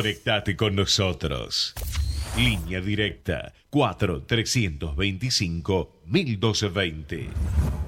Conectate con nosotros. Línea directa 4 325 1220.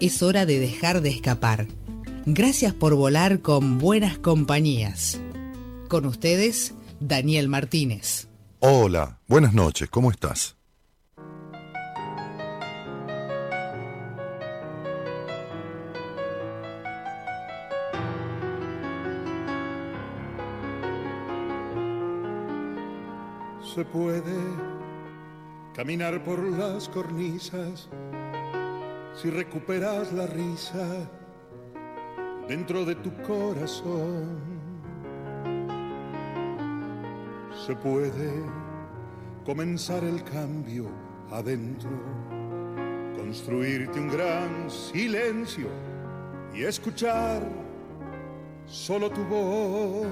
Es hora de dejar de escapar. Gracias por volar con buenas compañías. Con ustedes, Daniel Martínez. Hola, buenas noches, ¿cómo estás? Se puede caminar por las cornisas si recuperas la risa dentro de tu corazón. Se puede comenzar el cambio adentro, construirte un gran silencio y escuchar solo tu voz.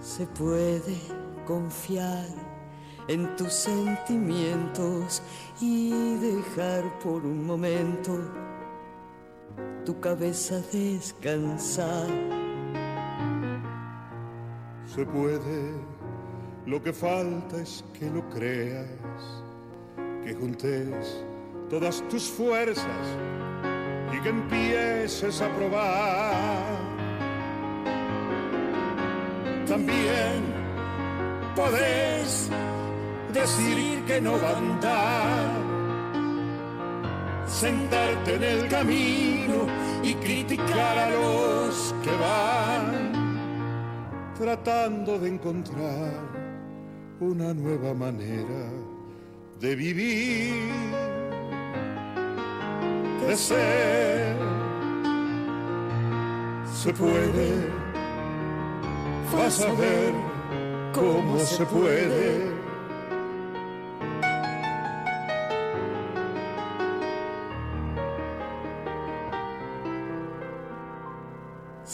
Se puede confiar en tus sentimientos y dejar por un momento tu cabeza descansar. Se puede, lo que falta es que lo creas, que juntes todas tus fuerzas y que empieces a probar. También podés decir que no va a andar sentarte en el camino y criticar a los que van tratando de encontrar una nueva manera de vivir, de ser. Se puede, vas a ver cómo se puede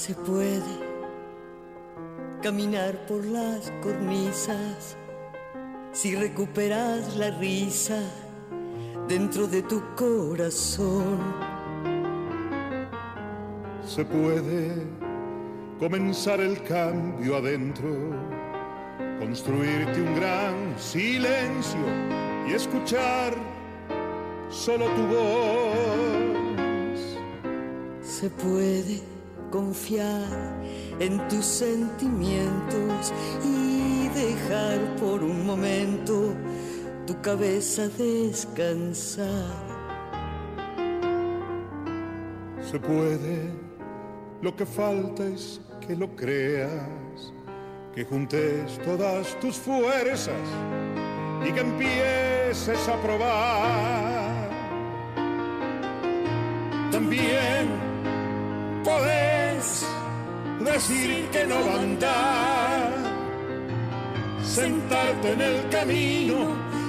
se puede caminar por las cornisas si recuperas la risa dentro de tu corazón. Se puede comenzar el cambio adentro, construirte un gran silencio y escuchar solo tu voz. Se puede confiar en tus sentimientos y dejar por un momento tu cabeza descansar. Se puede, lo que falta es que lo creas, que juntes todas tus fuerzas y que empieces a probar. También decir que no va a andar, sentarte en el camino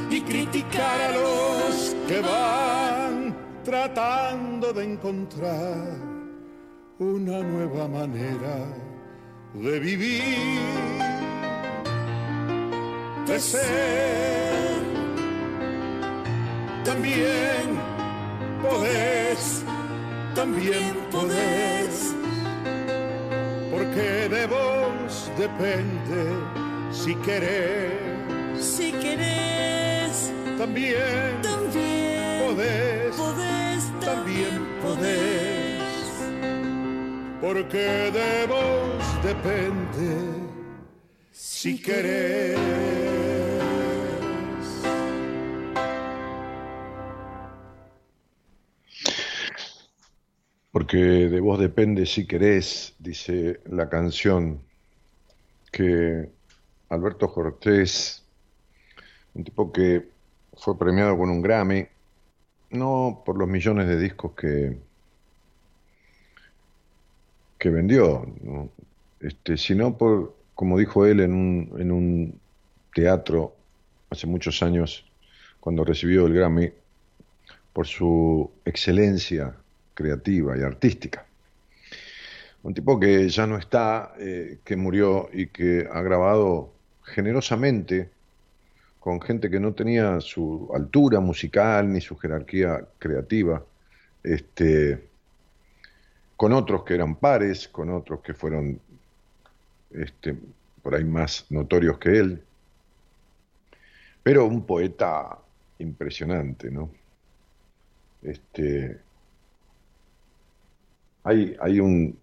y criticar a los que van tratando de encontrar una nueva manera de vivir, de ser. También podés también podés, porque de vos depende si querés. Si querés, también, también podés, podés también podés, porque de vos depende si querés. Porque de vos depende si querés, dice la canción, que Alberto Cortés, un tipo que fue premiado con un Grammy, no por los millones de discos que, que vendió, este, sino por, como dijo él en un, en un teatro hace muchos años, cuando recibió el Grammy, por su excelencia creativa y artística. un tipo que ya no está, eh, que murió y que ha grabado generosamente con gente que no tenía su altura musical ni su jerarquía creativa, este, con otros que eran pares, con otros que fueron este, por ahí más notorios que él, pero un poeta impresionante, ¿no? Este, hay, un...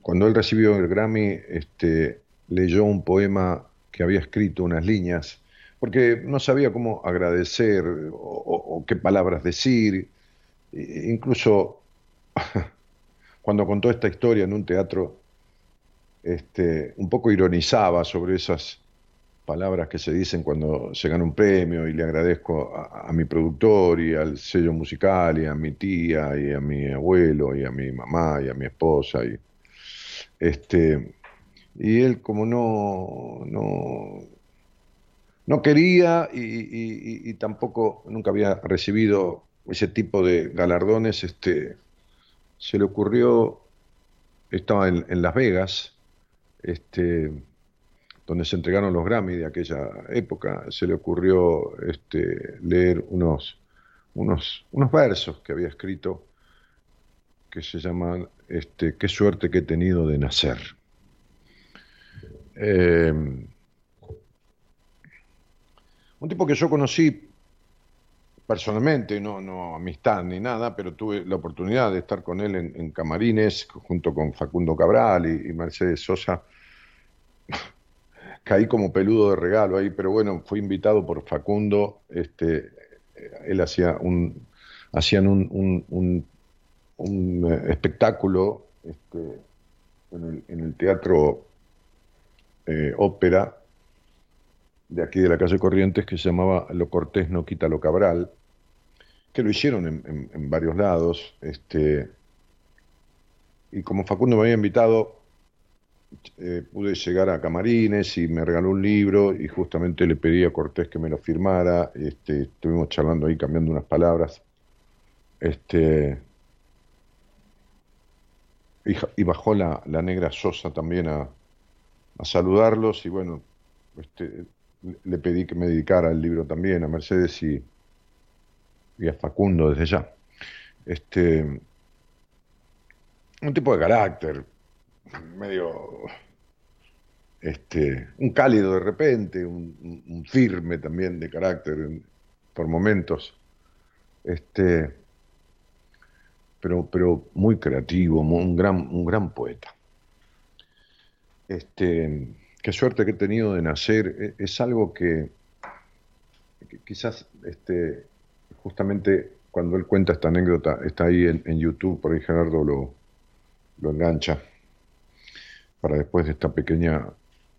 Cuando él recibió el Grammy, este, leyó un poema que había escrito, unas líneas, porque no sabía cómo agradecer o, qué palabras decir. E, incluso cuando contó esta historia en un teatro, este, un poco ironizaba sobre esas palabras que se dicen cuando se gana un premio y le agradezco a, mi productor y al sello musical y a mi tía y a mi abuelo y a mi mamá y a mi esposa y este y él como no no no quería y, tampoco nunca había recibido ese tipo de galardones este se le ocurrió estaba en, en Las Vegas este donde se entregaron los Grammy de aquella época, se le ocurrió este, leer unos, unos, unos versos que había escrito que se llaman este, Qué suerte que he tenido de nacer. Em, un tipo que yo conocí personalmente, no, no amistad ni nada, pero tuve la oportunidad de estar con él en, Camarines junto con Facundo Cabral y Mercedes Sosa caí como peludo de regalo ahí, pero bueno, fui invitado por Facundo, este, él hacía un, hacían un, un, eh, espectáculo este, en, el, teatro eh, ópera de aquí de la calle Corrientes que se llamaba Lo Cortés no quita lo Cabral, que lo hicieron en, en varios lados, este, y como Facundo me había invitado, eh, pude llegar a Camarines y me regaló un libro y justamente le pedí a Cortés que me lo firmara. Este, estuvimos charlando ahí, cambiando unas palabras. Este, y, bajó la, negra Sosa también a, saludarlos y bueno, este, le pedí que me dedicara el libro también a Mercedes y, y a Facundo desde ya. Este, un tipo de carácter, medio este, un cálido de repente, un, firme también de carácter por momentos, este, pero, pero muy creativo, un gran, un gran poeta. Este, qué suerte que he tenido de nacer, e, es, algo que, quizás este, justamente cuando él cuenta esta anécdota, está ahí en, YouTube, por ahí Gerardo lo, lo engancha para después de esta pequeña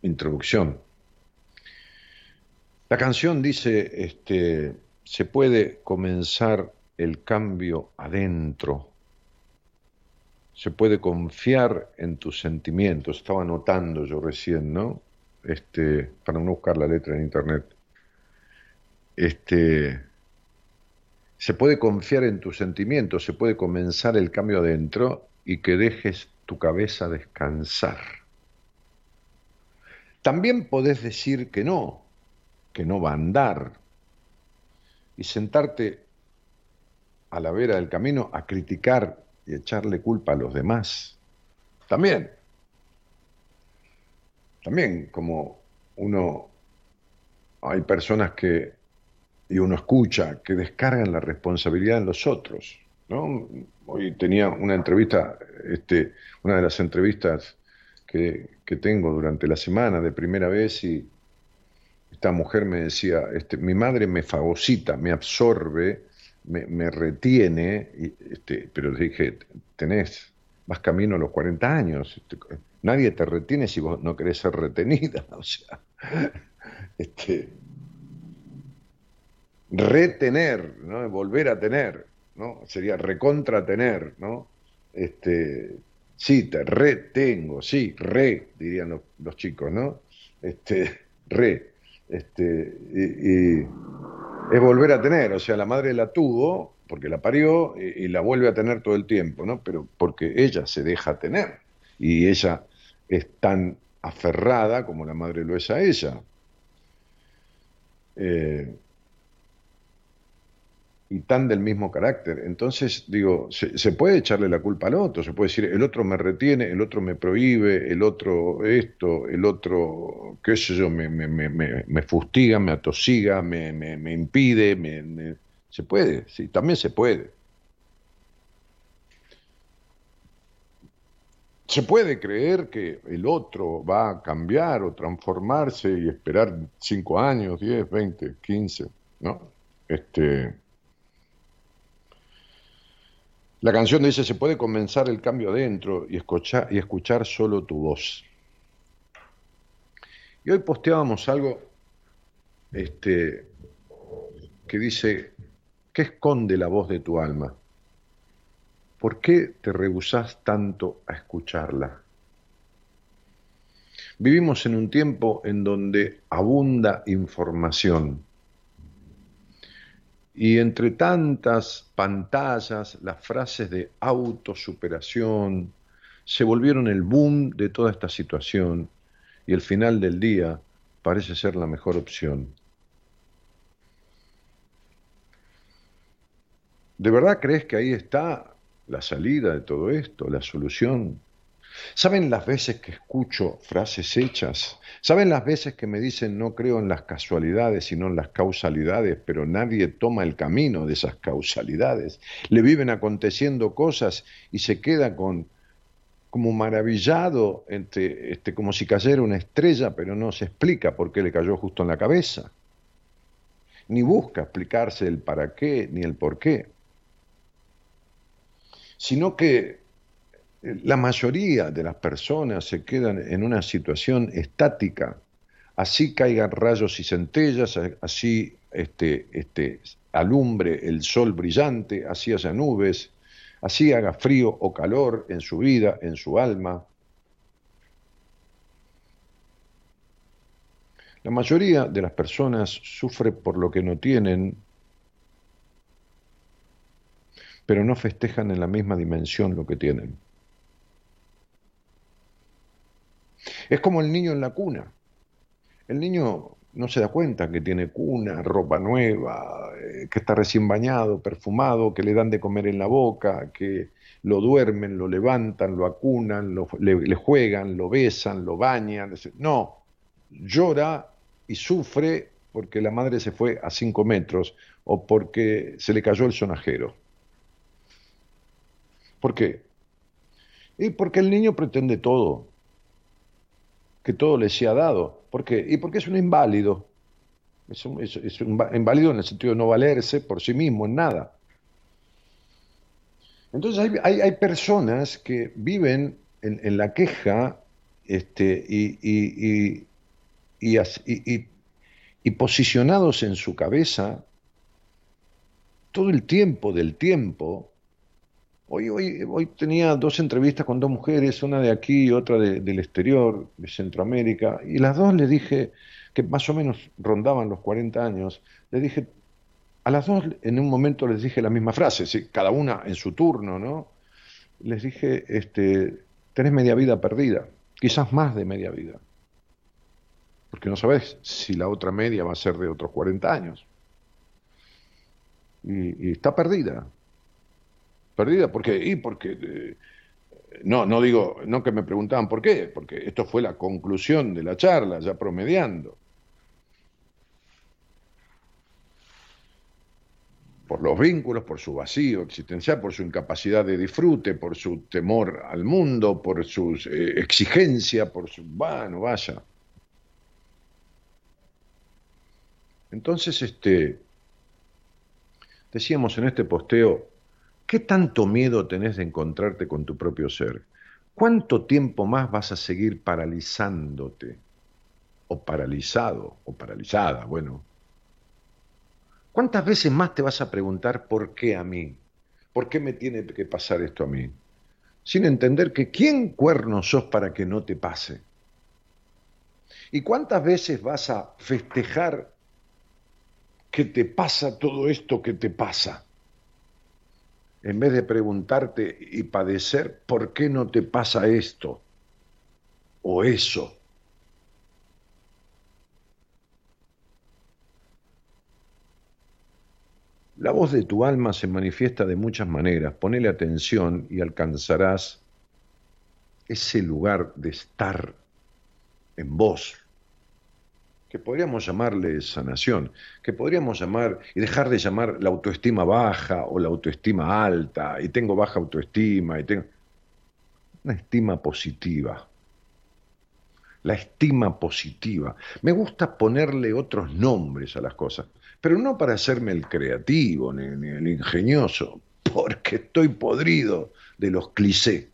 introducción. La canción dice, este, se puede comenzar el cambio adentro, se puede confiar en tus sentimientos. Estaba notando yo recién, ¿no? Este, para no buscar la letra en internet. Este, se puede confiar en tus sentimientos, se puede comenzar el cambio adentro y que dejes tu cabeza descansar. También podés decir que no, que no va a andar, y sentarte a la vera del camino a criticar y echarle culpa a los demás. También, también como uno, hay personas que, y uno escucha, que descargan la responsabilidad en los otros. ¿No? Hoy tenía una entrevista, este, una de las entrevistas que, tengo durante la semana de primera vez y esta mujer me decía, este, mi madre me fagocita, me absorbe, me, retiene, y, este, pero le dije, tenés, vas camino a los 40 años, este, nadie te retiene si vos no querés ser retenida, o sea, este, retener, ¿no? volver a tener. ¿No? Sería recontratener, ¿no? Este, sí, te retengo, sí, re, dirían los, chicos, ¿no? Este, re, este, y, es volver a tener, o sea, la madre la tuvo porque la parió y, la vuelve a tener todo el tiempo, ¿no? Pero porque ella se deja tener y ella es tan aferrada como la madre lo es a ella. Eh, y tan del mismo carácter. Entonces, digo, se, puede echarle la culpa al otro, se puede decir, el otro me retiene, el otro me prohíbe, el otro esto, el otro, qué sé yo, me, me, me, me fustiga, me atosiga, me, me impide, me, se puede, sí, también se puede. Se puede creer que el otro va a cambiar o transformarse y esperar cinco años, diez, veinte, quince, ¿no? Este, la canción dice, se puede comenzar el cambio adentro y escuchar, y escuchar solo tu voz. Y hoy posteábamos algo este, que dice, ¿qué esconde la voz de tu alma? ¿Por qué te rehusás tanto a escucharla? Vivimos en un tiempo en donde abunda información y entre tantas pantallas, las frases de autosuperación se volvieron el boom de toda esta situación y el final del día parece ser la mejor opción. ¿De verdad crees que ahí está la salida de todo esto, la solución? ¿Saben las veces que escucho frases hechas? ¿Saben las veces que me dicen no creo en las casualidades, sino en las causalidades, pero nadie toma el camino de esas causalidades? Le viven aconteciendo cosas y se queda con como maravillado, entre, este, como si cayera una estrella, pero no se explica por qué le cayó justo en la cabeza. Ni busca explicarse el para qué ni el por qué. Sino que la mayoría de las personas se quedan en una situación estática, así caigan rayos y centellas, así este, este, alumbre el sol brillante, así haya nubes, así haga frío o calor en su vida, en su alma. La mayoría de las personas sufre por lo que no tienen, pero no festejan en la misma dimensión lo que tienen. Es como el niño en la cuna. El niño no se da cuenta que tiene cuna, ropa nueva, eh, que está recién bañado, perfumado, que le dan de comer en la boca, que lo duermen, lo levantan, lo acunan, le, juegan, lo besan, lo bañan. No, llora y sufre porque la madre se fue a cinco metros o porque se le cayó el sonajero. ¿Por qué? Y porque el niño pretende todo que todo le sea dado. ¿Por qué? Y porque es un inválido. Es un, inválido en el sentido de no valerse por sí mismo en nada. Entonces hay, personas que viven en, la queja este, y posicionados en su cabeza todo el tiempo del tiempo Hoy, hoy, hoy tenía dos entrevistas con dos mujeres, una de aquí y otra del exterior, de Centroamérica, y las dos les dije, que más o menos rondaban los 40 años, les dije, a las dos en un momento les dije la misma frase, cada una en su turno, ¿no? Les dije, este, tenés media vida perdida, quizás más de media vida, porque no sabes si la otra media va a ser de otros 40 años. y está perdida, Perdida, ¿por qué? Y porque, eh, no, no digo, no que me preguntaban por qué, porque esto fue la conclusión de la charla, ya promediando. Por los vínculos, por su vacío existencial, por su incapacidad de disfrute, por su temor al mundo, por su eh, exigencia, por su... Bueno, vaya. Entonces, este, decíamos en este posteo, ¿Qué tanto miedo tenés de encontrarte con tu propio ser? ¿Cuánto tiempo más vas a seguir paralizándote? O paralizado, o paralizada, bueno. ¿Cuántas veces más te vas a preguntar por qué a mí? ¿Por qué me tiene que pasar esto a mí? Sin entender que quién cuerno sos para que no te pase. ¿Y cuántas veces vas a festejar que te pasa todo esto que te pasa? En vez de preguntarte y padecer, ¿por qué no te pasa esto o eso? La voz de tu alma se manifiesta de muchas maneras. Ponele atención y alcanzarás ese lugar de estar en vos, que podríamos llamarle sanación, que podríamos llamar y dejar de llamar la autoestima baja o la autoestima alta, y tengo baja autoestima, y tengo una estima positiva. La estima positiva. Me gusta ponerle otros nombres a las cosas, pero no para hacerme el creativo ni, ni el ingenioso, porque estoy podrido de los clichés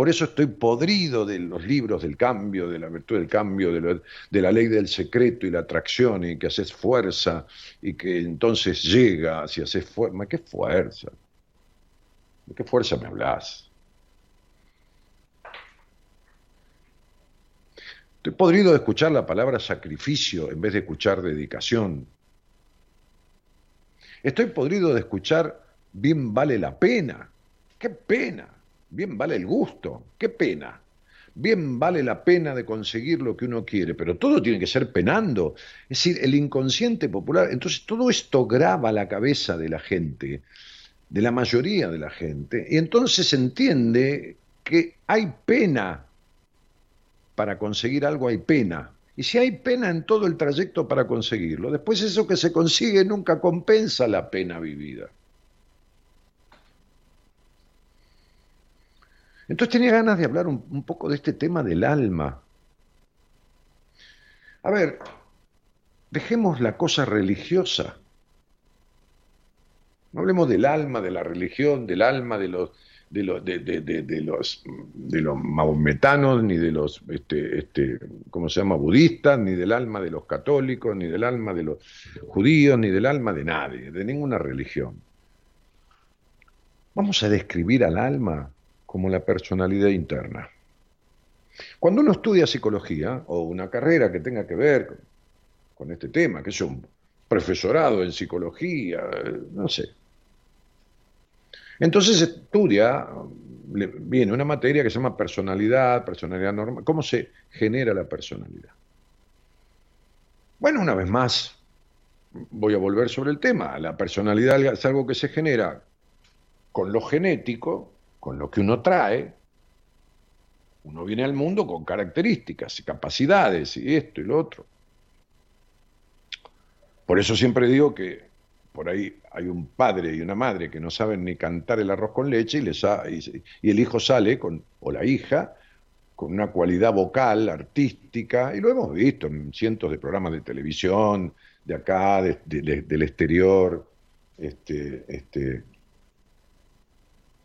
por eso estoy podrido de los libros del cambio, de la virtud del cambio, de, la ley del secreto y la atracción, y que haces fuerza, y que entonces llega, si haces fuerza. ¿Qué fuerza? ¿De qué fuerza me hablas? Estoy podrido de escuchar la palabra sacrificio en vez de escuchar dedicación. Estoy podrido de escuchar bien vale la pena. ¡Qué pena! Bien vale el gusto, qué pena. Bien vale la pena de conseguir lo que uno quiere, pero todo tiene que ser penando. Es decir, el inconsciente popular, entonces todo esto graba la cabeza de la gente, de la mayoría de la gente, y entonces entiende que hay pena para conseguir algo, hay pena. Y si hay pena en todo el trayecto para conseguirlo, después eso que se consigue nunca compensa la pena vivida. Entonces tenía ganas de hablar un, poco de este tema del alma. A ver, dejemos la cosa religiosa. No hablemos del alma, de la religión, del alma de los de los maometanos, ni de los este, este, ¿cómo se llama? budistas, ni del alma de los católicos, ni del alma de los judíos, ni del alma de nadie, de ninguna religión. Vamos a describir al alma como la personalidad interna. Cuando uno estudia psicología o una carrera que tenga que ver con, este tema, que es un profesorado en psicología, no sé. Entonces estudia, viene una materia que se llama personalidad, personalidad normal, cómo se genera la personalidad. Bueno, una vez más, voy a volver sobre el tema. La personalidad es algo que se genera con lo genético, con lo que uno trae, uno viene al mundo con características y capacidades y esto y lo otro. Por eso siempre digo que por ahí hay un padre y una madre que no saben ni cantar el arroz con leche y, el hijo sale con, o la hija con una cualidad vocal, artística, y lo hemos visto en cientos de programas de televisión, de acá, del exterior, este, este,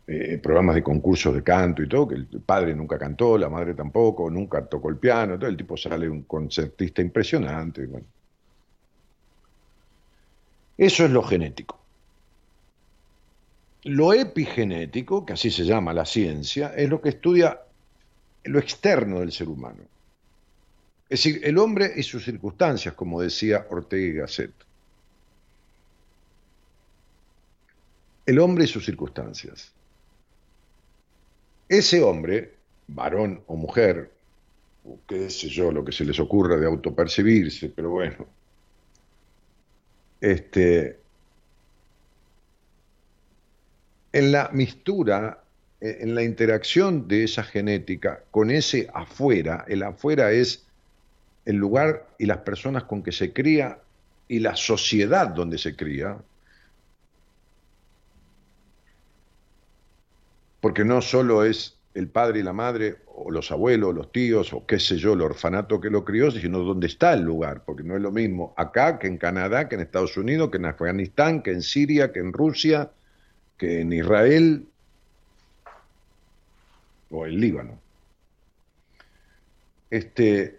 eh, programas de concursos de canto y todo, que el padre nunca cantó, la madre tampoco, nunca tocó el piano, todo el tipo sale un concertista impresionante. Eso es lo genético. Lo epigenético, que así se llama la ciencia, es lo que estudia lo externo del ser humano. Es decir, el hombre y sus circunstancias, como decía Ortega y Gasset. El hombre y sus circunstancias. Ese hombre, varón o mujer, qué sé yo, lo que se les ocurra de autopercibirse, pero bueno, este, en la mistura, eh, en la interacción de esa genética con ese afuera, el afuera es el lugar y las personas con que se cría y la sociedad donde se cría, porque no solo es el padre y la madre, o los abuelos, los tíos, o qué sé yo, el orfanato que lo crió, sino dónde está el lugar, porque no es lo mismo acá que en Canadá, que en Estados Unidos, que en Afganistán, que en Siria, que en Rusia, que en Israel o en Líbano. Este,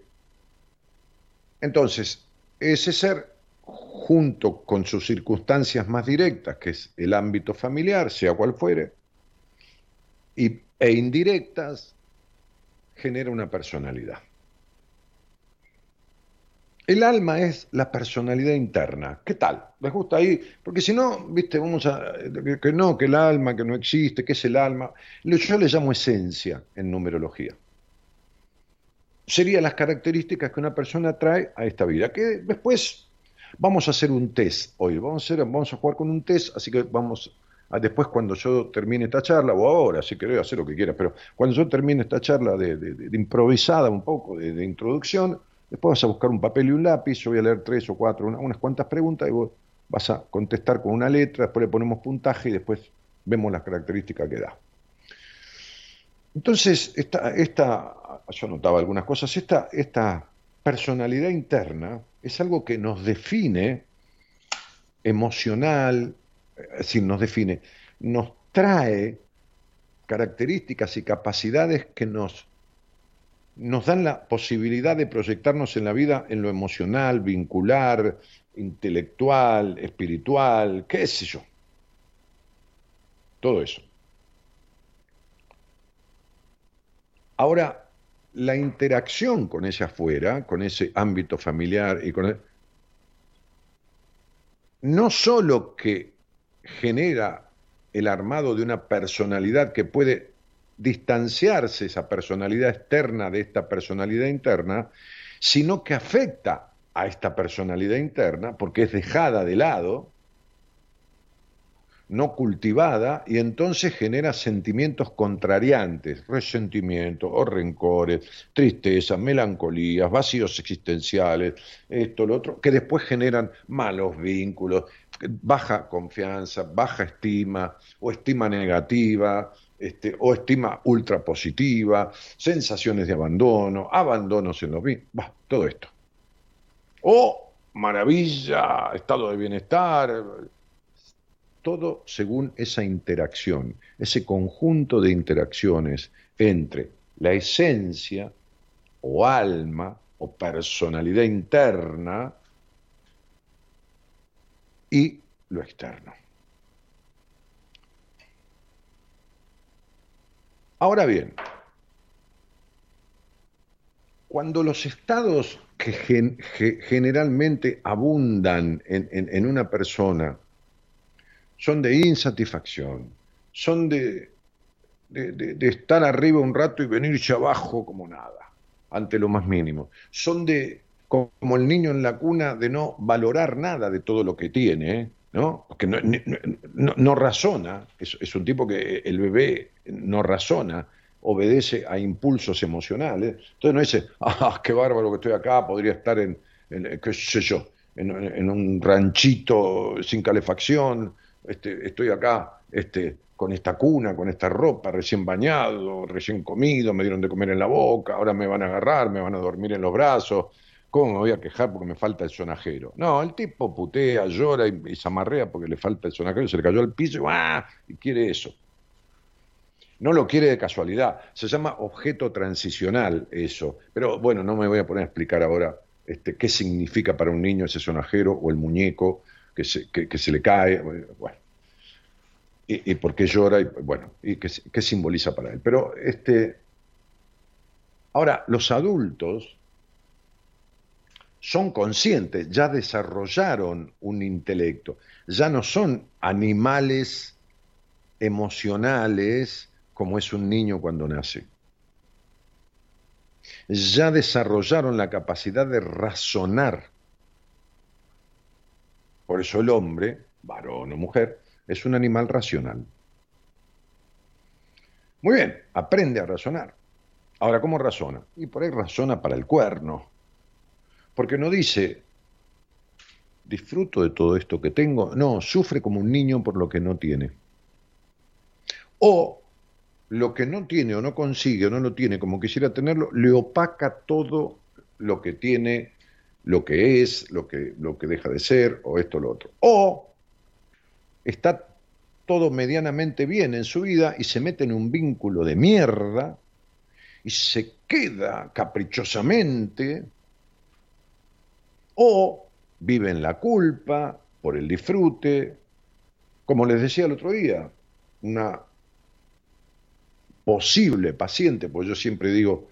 entonces, ese ser, junto con sus circunstancias más directas, que es el ámbito familiar, sea cual fuere, y, e indirectas genera una personalidad. El alma es la personalidad interna. ¿Qué tal? ¿Les gusta ahí? Porque si no, viste, vamos a. que no, que el alma, que no existe, que es el alma. Yo le llamo esencia en numerología. Serían las características que una persona trae a esta vida. Que después vamos a hacer un test hoy. Vamos a, vamos a jugar con un test, así que vamos después cuando yo termine esta charla, o ahora, si querés hacer lo que quieras, pero cuando yo termine esta charla de, improvisada un poco, de introducción, Después vas a buscar un papel y un lápiz, yo voy a leer tres o cuatro, unas cuantas preguntas y vos vas a contestar con una letra, después le ponemos puntaje y después vemos las características que da. Entonces, esta, esta yo notaba algunas cosas, esta, esta personalidad interna es algo que nos define emocional, es decir, nos define, nos trae características y capacidades que nos nos dan la posibilidad de proyectarnos en la vida en lo emocional, vincular, intelectual, espiritual, qué sé yo. Todo eso. Ahora, la interacción con ese afuera, con ese ámbito familiar y con no solo que genera el armado de una personalidad que puede distanciarse esa personalidad externa de esta personalidad interna, sino que afecta a esta personalidad interna porque es dejada de lado, no cultivada, y entonces genera sentimientos contrariantes, resentimientos o rencores, tristezas, melancolías, vacíos existenciales, esto, lo otro, que después generan malos vínculos, baja confianza, baja estima o estima negativa, este, o estima ultra positiva, sensaciones de abandono, abandonos en los vínculos, todo esto. O maravilla, estado de bienestar, todo según esa interacción, ese conjunto de interacciones entre la esencia o alma o personalidad interna y lo externo. Ahora bien, cuando los estados que generalmente abundan en, una persona son de insatisfacción, son de, de, estar arriba un rato y venirse abajo como nada, ante lo más mínimo, son de, como el niño en la cuna, de no valorar nada de todo lo que tiene, ¿eh? ¿no? Porque no, no, razona, es, un tipo que el bebé no razona, obedece a impulsos emocionales. Entonces no dice, ah, qué bárbaro que estoy acá, podría estar en, qué sé yo, en, un ranchito sin calefacción, este, estoy acá este, con esta cuna, con esta ropa, recién bañado, recién comido, me dieron de comer en la boca, ahora me van a agarrar, me van a dormir en los brazos, ¿Cómo me voy a quejar porque me falta el sonajero? No, el tipo putea, llora y, se amarrea porque le falta el sonajero, se le cayó al piso y, ¡ah! y quiere eso. No lo quiere de casualidad. Se llama objeto transicional eso. Pero bueno, no me voy a poner a explicar ahora este, qué significa para un niño ese sonajero o el muñeco que se, que, se le cae. Bueno. Y, por qué llora y bueno, y qué, qué simboliza para él. Pero este. Ahora, los adultos son conscientes, ya desarrollaron un intelecto, ya no son animales emocionales como es un niño cuando nace. Ya desarrollaron la capacidad de razonar. Por eso el hombre, varón o mujer, es un animal racional. Muy bien, aprende a razonar. Ahora, ¿cómo razona? Y por ahí razona para el cuerno, porque no dice, disfruto de todo esto que tengo, no, sufre como un niño por lo que no tiene. O lo que no tiene o no consigue o no lo tiene como quisiera tenerlo, le opaca todo lo que tiene, lo que es, lo que, lo que deja de ser, o esto o lo otro. O está todo medianamente bien en su vida y se mete en un vínculo de mierda y se queda caprichosamente o vive en la culpa por el disfrute, como les decía el otro día, una posible paciente, pues yo siempre digo,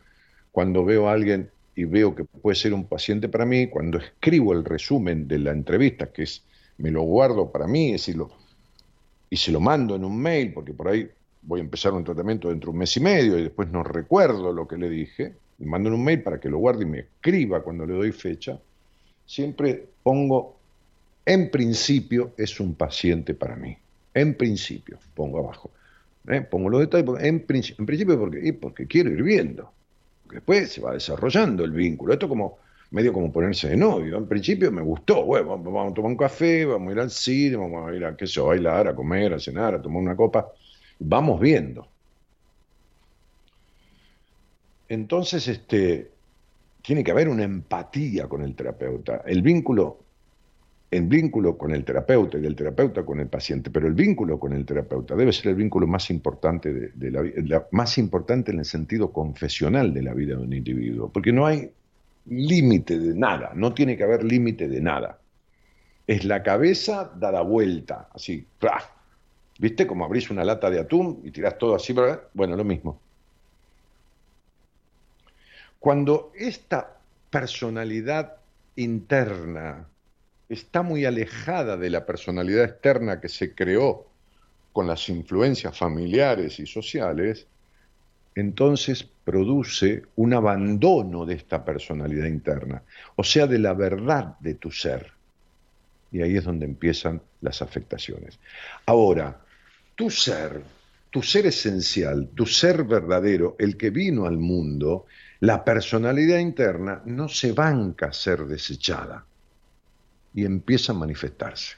cuando veo a alguien y veo que puede ser un paciente para mí, cuando escribo el resumen de la entrevista, que es, me lo guardo para mí, decir, y se lo mando en un mail, porque por ahí voy a empezar un tratamiento dentro de un mes y medio y después no recuerdo lo que le dije, le mando en un mail para que lo guarde y me escriba cuando le doy fecha, siempre pongo, en principio es un paciente para mí, en principio, pongo abajo. ¿eh? Pongo los detalles, en, principio, en principio porque, porque quiero ir viendo. Después se va desarrollando el vínculo. Esto como medio como ponerse de novio. En principio me gustó, bueno, vamos, a tomar un café, vamos a ir al cine, vamos a ir a, qué sé, a bailar, a comer, a cenar, a tomar una copa. Vamos viendo. Entonces, este, tiene que haber una empatía con el terapeuta. El vínculo el vínculo con el terapeuta y el terapeuta con el paciente, pero el vínculo con el terapeuta debe ser el vínculo más importante de, la, más importante en el sentido confesional de la vida de un individuo, porque no hay límite de nada, no tiene que haber límite de nada. Es la cabeza dada vuelta, así, ¿viste? Como abrís una lata de atún y tirás todo así, bueno, lo mismo. Cuando esta personalidad interna está muy alejada de la personalidad externa que se creó con las influencias familiares y sociales, entonces produce un abandono de esta personalidad interna, o sea, de la verdad de tu ser. Y ahí es donde empiezan las afectaciones. Ahora, tu ser, tu ser esencial, tu ser verdadero, el que vino al mundo, la personalidad interna no se banca a ser desechada y empieza a manifestarse.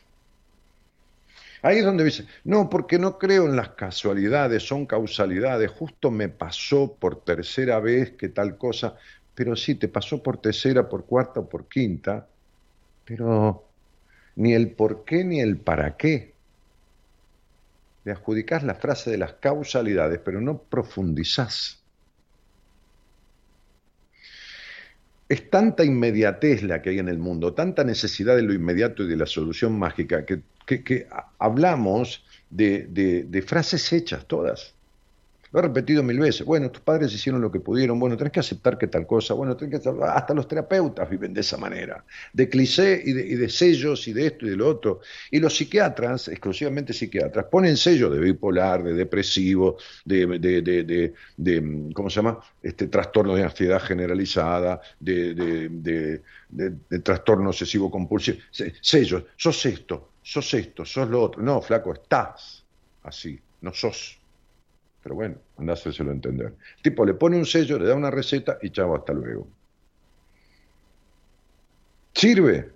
Ahí es donde dice, no, porque no creo en las casualidades, son causalidades, justo me pasó por tercera vez que tal cosa, pero sí, te pasó por tercera, por cuarta o por quinta, pero ni el por qué ni el para qué. Le adjudicás la frase de las causalidades, pero no profundizás. Es tanta inmediatez la que hay en el mundo, tanta necesidad de lo inmediato y de la solución mágica, que, hablamos de frases hechas todas. Lo he repetido mil veces. Bueno, tus padres hicieron lo que pudieron. Bueno, tenés que aceptar que tal cosa. Bueno, tenés que hasta los terapeutas viven de esa manera. De cliché y de, sellos y de esto y de lo otro. Y los psiquiatras, exclusivamente psiquiatras, ponen sellos de bipolar, de depresivo, de, de, ¿cómo se llama? Este trastorno de ansiedad generalizada, de, trastorno obsesivo compulsivo. Sellos. Sos esto, sos esto, sos lo otro. No, flaco, estás así. No sos. Pero bueno, anda a entender. Tipo le pone un sello, le da una receta y chavo, hasta luego. ¿Sirve?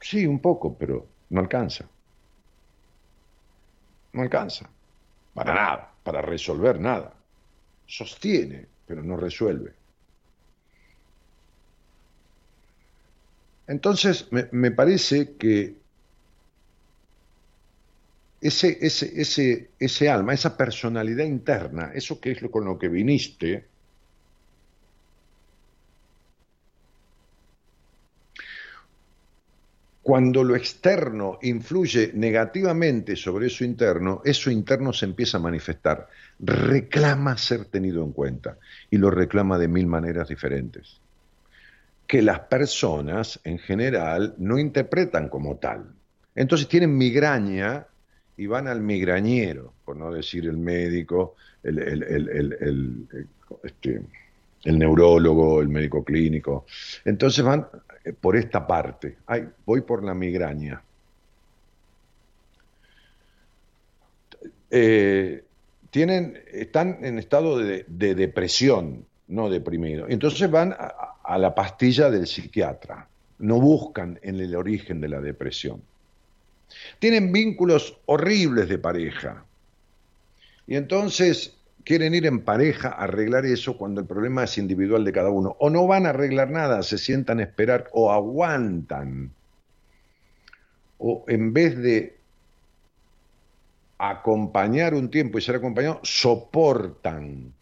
Sí, un poco, pero no alcanza. No alcanza. Para nada, para resolver nada. Sostiene, pero no resuelve. Entonces, me parece que ese, ese, ese, ese alma, esa personalidad interna, eso que es lo con lo que viniste, cuando lo externo influye negativamente sobre eso interno, eso interno se empieza a manifestar, reclama ser tenido en cuenta y lo reclama de mil maneras diferentes, que las personas en general no interpretan como tal. Entonces tienen migraña y van al migrañero, por no decir el médico, el, este, el, neurólogo, el médico clínico. Entonces van eh, por esta parte, Ay, voy por la migraña. Eh, tienen, están en estado de, depresión, no deprimido. Entonces van a la pastilla del psiquiatra, no buscan en el origen de la depresión. Tienen vínculos horribles de pareja. Y entonces quieren ir en pareja a arreglar eso cuando el problema es individual de cada uno. O no van a arreglar nada, se sientan a esperar o aguantan. O en vez de acompañar un tiempo y ser acompañados, soportan.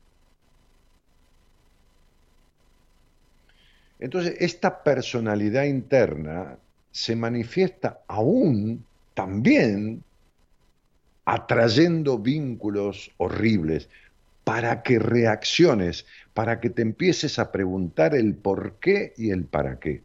Entonces, esta personalidad interna se manifiesta aún también atrayendo vínculos horribles, para que reacciones, para que te empieces a preguntar el por qué y el para qué.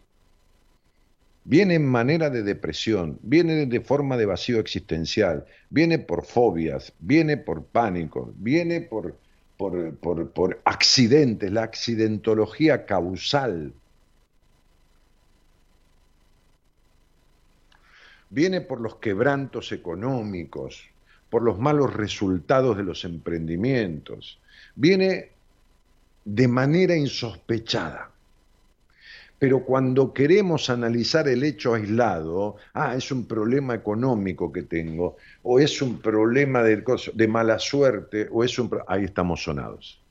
Viene en manera de depresión, viene de forma de vacío existencial, viene por fobias, viene por pánico, viene por, por, por, por accidentes, la accidentología causal. Viene por los quebrantos económicos, por los malos resultados de los emprendimientos. Viene de manera insospechada. Pero cuando queremos analizar el hecho aislado, ah, es un problema económico que tengo, o es un problema de, mala suerte, o es un... Ahí estamos sonados.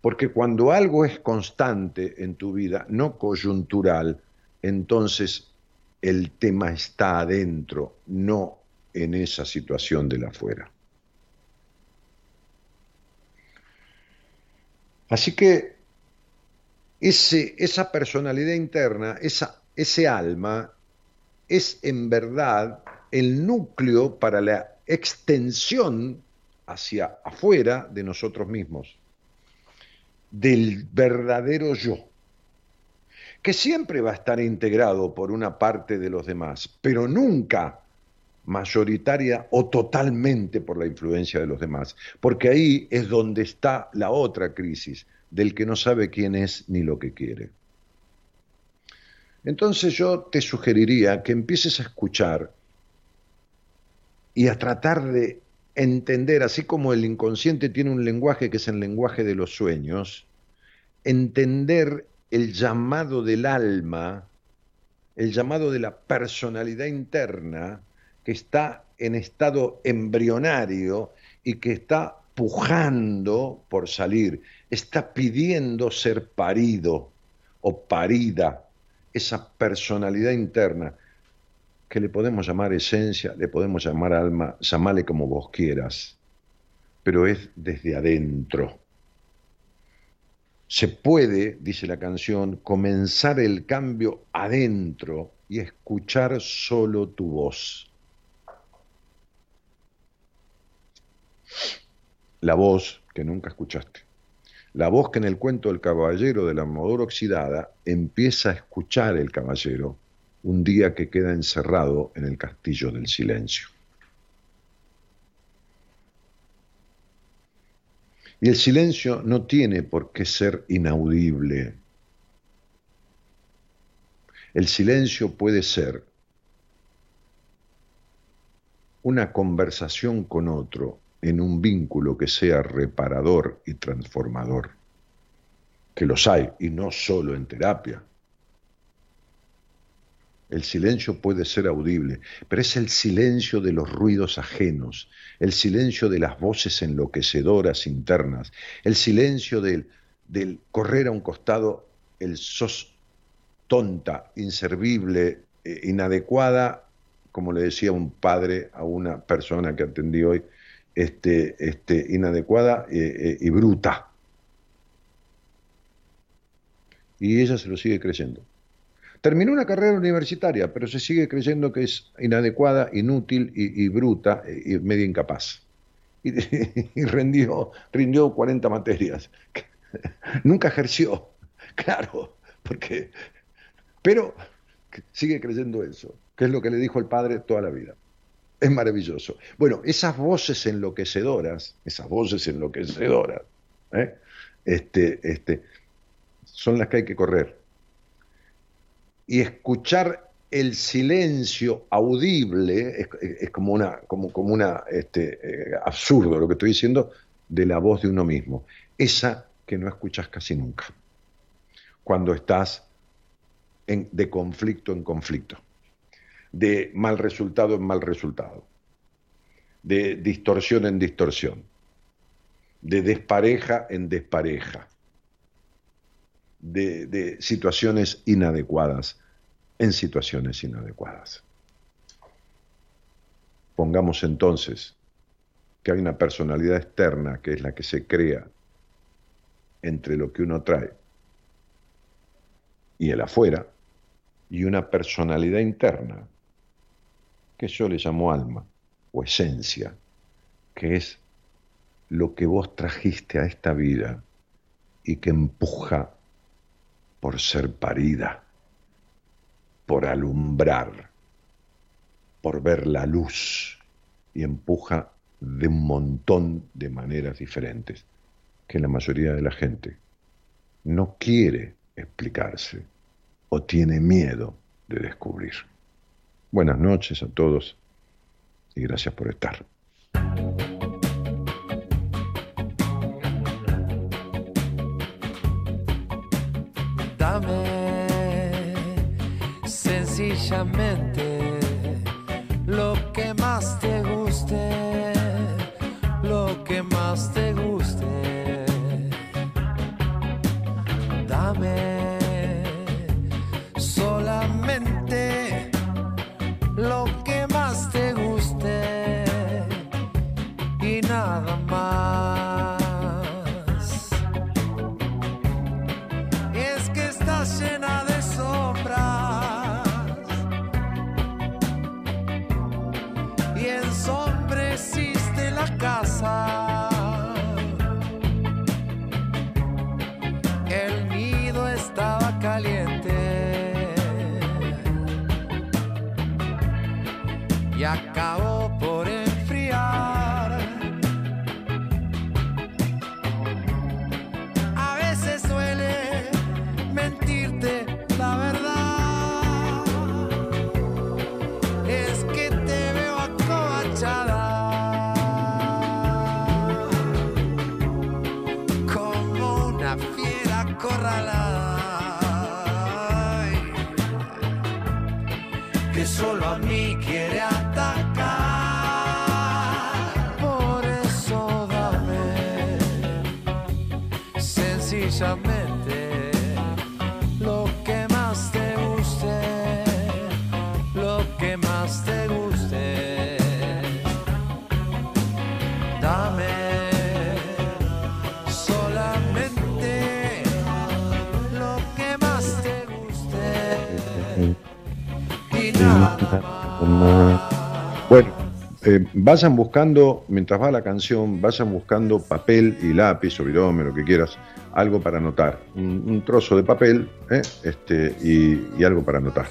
Porque cuando algo es constante en tu vida, no coyuntural, entonces el tema está adentro, no en esa situación de la afuera. Así que esa personalidad interna, ese alma, es en verdad el núcleo para la extensión hacia afuera de nosotros mismos, del verdadero yo, que siempre va a estar integrado por una parte de los demás, pero nunca mayoritaria o totalmente por la influencia de los demás, porque ahí es donde está la otra crisis, del que no sabe quién es ni lo que quiere. Entonces yo te sugeriría que empieces a escuchar y a tratar de entender, así como el inconsciente tiene un lenguaje que es el lenguaje de los sueños, entender el llamado del alma, el llamado de la personalidad interna, que está en estado embrionario y que está pujando por salir, está pidiendo ser parido o parida, esa personalidad interna que le podemos llamar esencia, le podemos llamar alma, llamale como vos quieras, pero es desde adentro. Se puede, dice la canción, comenzar el cambio adentro y escuchar solo tu voz. la voz que nunca escuchaste. La voz que en el cuento del caballero de la armadura oxidada empieza a escuchar el caballero un día que queda encerrado en el castillo del silencio. Y el silencio no tiene por qué ser inaudible. El silencio puede ser una conversación con otro en un vínculo que sea reparador y transformador, que los hay, y no solo en terapia. El silencio puede ser audible, pero es el silencio de los ruidos ajenos, el silencio de las voces enloquecedoras internas, el silencio del, correr a un costado, el sos tonta, inservible, eh, inadecuada, como le decía un padre a una persona que atendí hoy, este, este, inadecuada eh, eh, y bruta. Y ella se lo sigue creyendo. Terminó una carrera universitaria, pero se sigue creyendo que es inadecuada, inútil y, bruta y medio incapaz. Y, y, rindió, rindió 40 materias. Nunca ejerció, claro, porque... Pero sigue creyendo eso, que es lo que le dijo el padre toda la vida. Es maravilloso. Bueno, esas voces enloquecedoras, esas voces enloquecedoras, ¿eh? este, este, son las que hay que correr. Y escuchar el silencio audible es, como una, como, como una este, eh, absurdo lo que estoy diciendo de la voz de uno mismo. Esa que no escuchas casi nunca. Cuando estás de conflicto en conflicto de mal resultado en mal resultado, de distorsión en distorsión, de despareja en despareja, de, situaciones inadecuadas en situaciones inadecuadas. Pongamos entonces que hay una personalidad externa que es la que se crea entre lo que uno trae y el afuera, y una personalidad interna que yo le llamo alma o esencia, que es lo que vos trajiste a esta vida y que empuja por ser parida, por alumbrar, por ver la luz y empuja de un montón de maneras diferentes que la mayoría de la gente no quiere explicarse o tiene miedo de descubrir. Buenas noches a todos y gracias por estar. Vayan buscando, mientras va la canción, vayan buscando papel y lápiz o virome, lo que quieras, algo para anotar. Un, un trozo de papel ¿eh? este, y, y algo para anotar.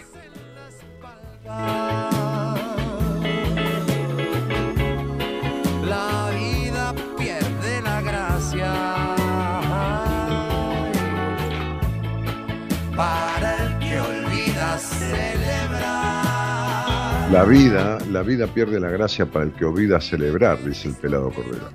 La vida, la vida pierde la gracia para el que olvida celebrar, dice el pelado Cordero.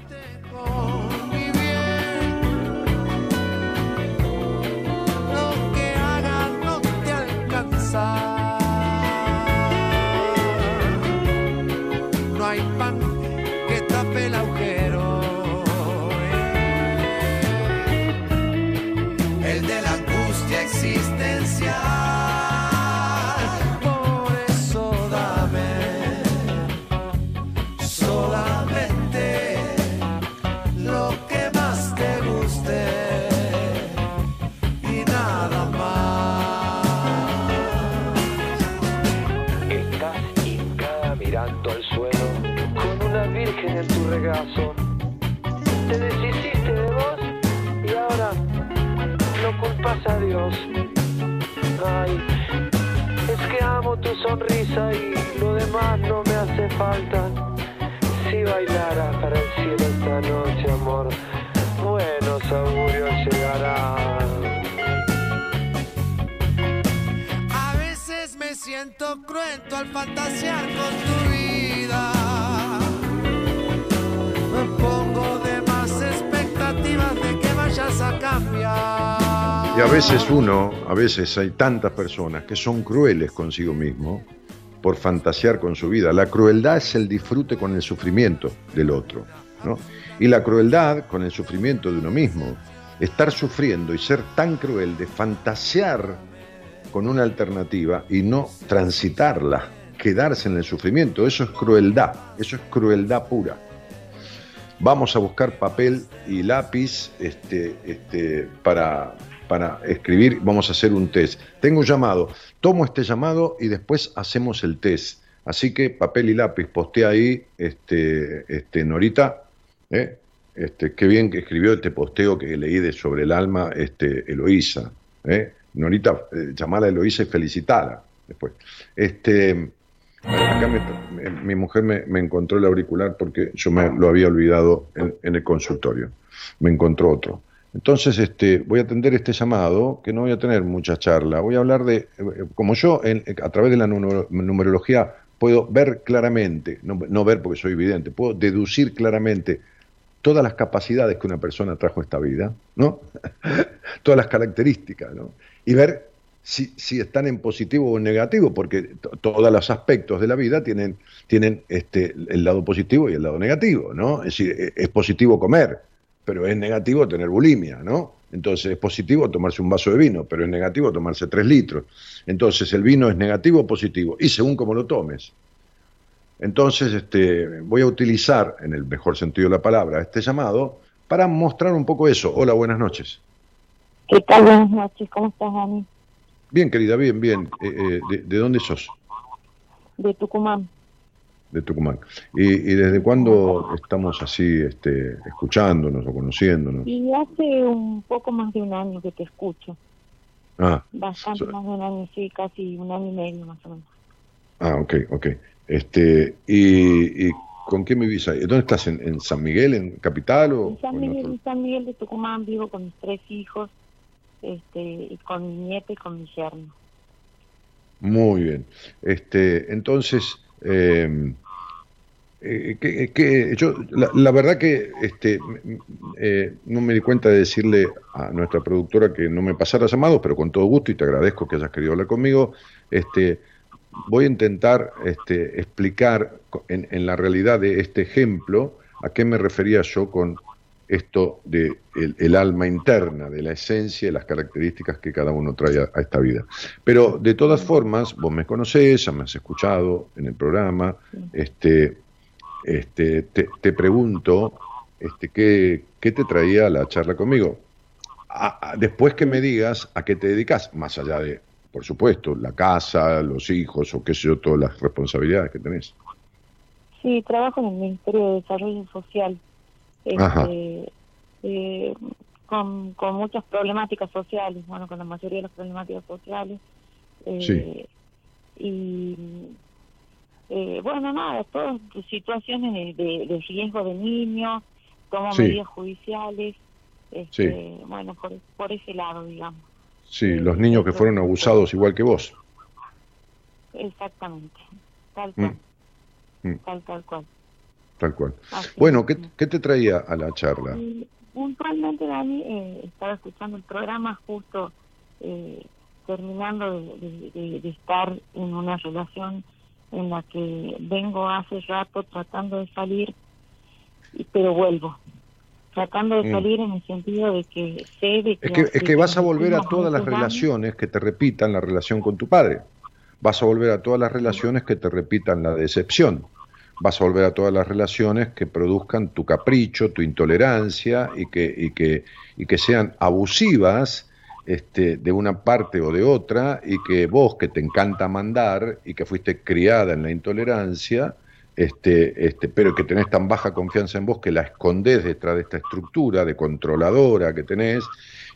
Tu sonrisa y lo demás no me hace falta. Si bailara para el cielo esta noche, amor, buenos augurios llegarán. A veces me siento cruento al fantasear con tu vida. Y a veces uno, a veces hay tantas personas que son crueles consigo mismo por fantasear con su vida. La crueldad es el disfrute con el sufrimiento del otro, ¿no? Y la crueldad con el sufrimiento de uno mismo. Estar sufriendo y ser tan cruel de fantasear con una alternativa y no transitarla, quedarse en el sufrimiento, eso es crueldad, eso es crueldad pura. Vamos a buscar papel y lápiz este, este, para, para escribir, vamos a hacer un test. Tengo un llamado, tomo este llamado y después hacemos el test. Así que papel y lápiz, postea ahí, este, este, Norita, ¿eh? Este, qué bien que escribió este posteo que leí de sobre el alma, este, Eloísa. ¿eh? Norita, eh, llamala a Eloísa y felicitala después. Este, acá me- mi mujer me, encontró el auricular porque yo me lo había olvidado en el consultorio. Me encontró otro. Entonces, este, voy a atender este llamado, que no voy a tener mucha charla. Voy a hablar de, eh, como yo en- a través de la numero- numerología puedo ver claramente, no, ver porque soy evidente, puedo deducir claramente todas las capacidades que una persona trajo a esta vida, ¿no? todas las características, ¿no? Y ver si, si están en positivo o en negativo, porque to- todos los aspectos de la vida tienen, tienen este, el lado positivo y el lado negativo, ¿no? Es decir, es positivo comer, pero es negativo tener bulimia, ¿no? Entonces es positivo tomarse un vaso de vino, pero es negativo tomarse tres litros. Entonces el vino es negativo o positivo, y según cómo lo tomes. Entonces, este, voy a utilizar, en el mejor sentido de la palabra, este llamado para mostrar un poco eso. Hola, buenas noches. ¿Qué tal? Buenas noches, ¿cómo estás, Dani? Bien, querida, bien, bien. Eh, eh, de, de dónde sos? De Tucumán. De Tucumán. ¿Y, y desde cuándo estamos así este, escuchándonos o conociéndonos? Y hace un poco más de un año que te escucho. Ah, Bastante So- más de un año, sí, casi un año y medio más o menos. ah ok, ok. Este, y, ¿Y con quién vivís ahí? ¿Dónde estás? ¿En, en San Miguel, en Capital o, En San Miguel, en San Miguel de Tucumán vivo con mis tres hijos, este, y con mi nieta y con mi yerno. Muy bien. Este, entonces, eh, eh, que, que yo, la, la verdad que este, eh, no me di cuenta de decirle a nuestra productora que no me pasara llamados, pero con todo gusto y te agradezco que hayas querido hablar conmigo. Este, voy a intentar este, explicar en, en la realidad de este ejemplo a qué me refería yo con esto de el, el alma interna, de la esencia y las características que cada uno trae a, a esta vida. Pero de todas formas, vos me conocés, ya me has escuchado en el programa, este, este, te, te pregunto este, ¿qué, qué te traía la charla conmigo. A- a- después que me digas a qué te dedicas, más allá de, por supuesto, la casa, los hijos o qué sé yo, todas las responsabilidades que tenés. Sí, trabajo en el Ministerio de Desarrollo Social, este, eh, con, con muchas problemáticas sociales, bueno, con la mayoría de las problemáticas sociales. eh, Sí. Y eh, bueno, nada, todas situaciones de, de- de riesgo de niños, tomo Sí. medidas judiciales, este, bueno, por, por ese lado, digamos. Sí, los niños que fueron abusados igual que vos. Exactamente, tal Mm, cual, mm. tal, tal cual. Tal cual. Así Bueno, ¿qué, qué te traía a la charla? Y puntualmente, Dani, eh, estaba escuchando el programa justo eh, terminando de, de- de- de estar en una relación en la que vengo hace rato tratando de salir, y- pero vuelvo. Tratando de Mm. salir en el sentido de que sé de que... Es que, es que vas a volver a todas las relaciones que te repitan la relación con tu padre. Vas a volver a todas las relaciones que te repitan la decepción. Vas a volver a todas las relaciones que produzcan tu capricho, tu intolerancia y que, y que, y que sean abusivas este, de una parte o de otra y que vos que te encanta mandar y que fuiste criada en la intolerancia, este, este, pero que tenés tan baja confianza en vos que la escondés detrás de esta estructura de controladora que tenés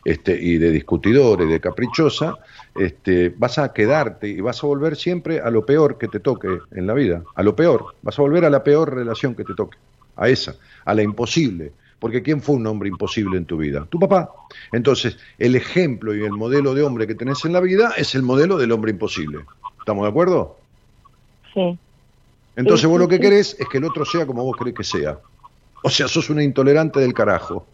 este, y de discutidora y de caprichosa, este, vas a quedarte y vas a volver siempre a lo peor que te toque en la vida, a lo peor, vas a volver a la peor relación que te toque, a esa, a la imposible. Porque ¿quién fue un hombre imposible en tu vida? Tu papá. Entonces, el ejemplo y el modelo de hombre que tenés en la vida es el modelo del hombre imposible. ¿Estamos de acuerdo? Sí, Entonces Sí, vos sí, lo que querés es que el otro sea como vos querés que sea. O sea, sos una intolerante del carajo.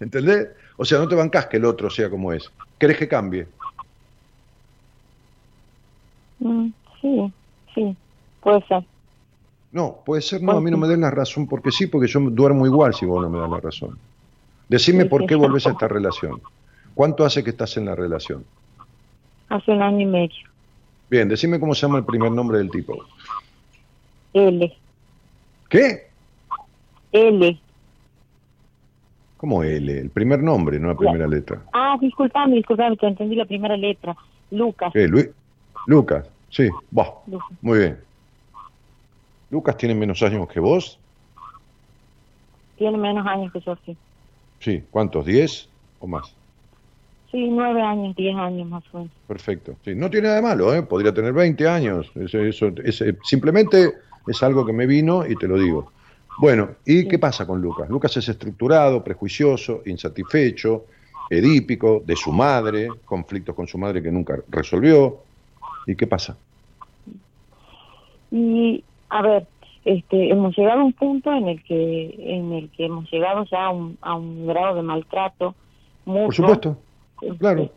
¿Entendés? O sea, no te bancás que el otro sea como es. Querés que cambie. Mm, sí, sí, puede ser. No, puede ser, no, a mí no me des la razón porque sí, porque yo duermo igual si vos no me das la razón. Decime por qué volvés a esta relación. ¿Cuánto hace que estás en la relación? Hace un año y medio. Bien, decime cómo se llama el primer nombre del tipo. L, ¿Qué? L. ¿Cómo L? El primer nombre, no la primera letra. Ah, disculpame, disculpame, te entendí la primera letra. Lucas. ¿Qué? Luis? Lucas. Sí. Lucas. Muy bien. ¿Lucas tiene menos años que vos? tiene menos años que yo, sí. Sí, ¿cuántos? ¿10 o más? Sí, nueve años, diez años más o menos. Perfecto. Sí, no tiene nada de malo, ¿eh? podría tener 20 años. Eso, eso, simplemente es algo que me vino y te lo digo. Bueno, ¿y qué pasa con Lucas? Lucas es estructurado, prejuicioso, insatisfecho, edípico, de su madre, conflictos con su madre que nunca resolvió. ¿Y qué pasa? Y, a ver, este, hemos llegado a un punto en el que en el que hemos llegado ya a un, a un grado de maltrato mutuo, Por supuesto, este, claro.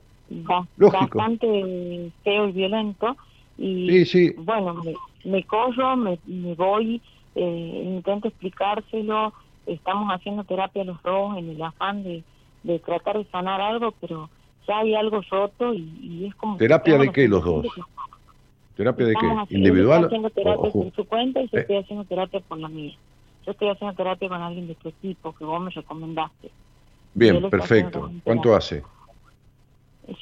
Lógico. bastante feo y violento y Sí, sí. bueno me, me corro me, me voy eh, intento explicárselo estamos haciendo terapia los dos en el afán de, de tratar de sanar algo pero ya hay algo roto y, y es como que ¿Terapia de qué los dos? ¿Terapia de estamos qué? ¿Individual? está haciendo terapia por su cuenta y yo Eh. estoy haciendo terapia por la mía yo estoy haciendo terapia con alguien de tu equipo que vos me recomendaste Bien, Yo perfecto. ¿Cuánto hace?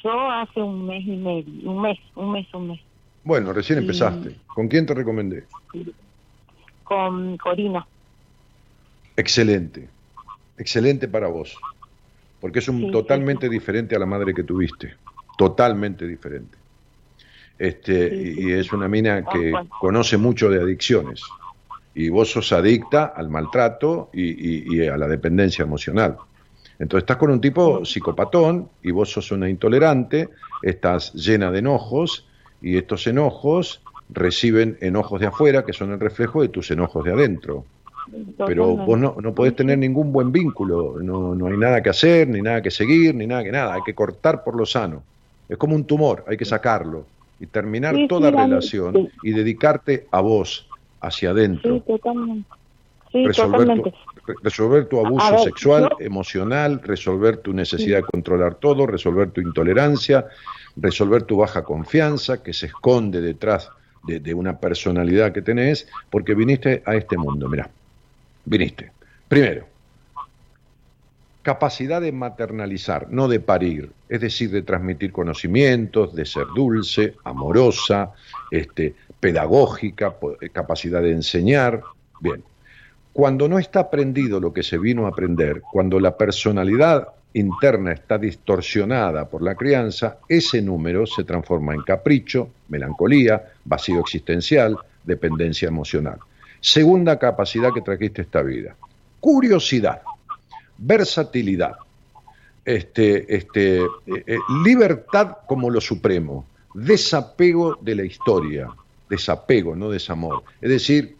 yo hace un mes y medio un mes un mes un mes Bueno, recién Y- empezaste. ¿Con quién te recomendé? con Corina Excelente. Excelente para vos. Porque es un Sí, sí, totalmente diferente a la madre que tuviste. Totalmente diferente. Este, y- es una mina que conoce mucho de adicciones. Y vos sos adicta al maltrato y, y- y a la dependencia emocional. Entonces estás con un tipo psicopatón y vos sos una intolerante, estás llena de enojos y estos enojos reciben enojos de afuera que son el reflejo de tus enojos de adentro. Pero vos no, no podés tener ningún buen vínculo, no, no hay nada que hacer, ni nada que seguir, ni nada que nada, hay que cortar por lo sano. Es como un tumor, hay que sacarlo y terminar Sí, toda relación sí. y dedicarte a vos, hacia adentro, Sí, totalmente. Sí, resolver, tu, totalmente. resolver tu abuso ver, sexual, yo- emocional, resolver tu necesidad de controlar todo, resolver tu intolerancia, resolver tu baja confianza que se esconde detrás de, de una personalidad que tenés, porque viniste a este mundo, mirá, viniste. Primero, capacidad de maternalizar, no de parir, es decir, de transmitir conocimientos, de ser dulce, amorosa, este, pedagógica, po- capacidad de enseñar. Bien, cuando no está aprendido lo que se vino a aprender, cuando la personalidad interna está distorsionada por la crianza, ese número se transforma en capricho, melancolía, vacío existencial, dependencia emocional. Segunda capacidad que trajiste esta vida, curiosidad, versatilidad, este, este, eh, eh, libertad como lo supremo, desapego de la historia, desapego, no desamor. Es decir,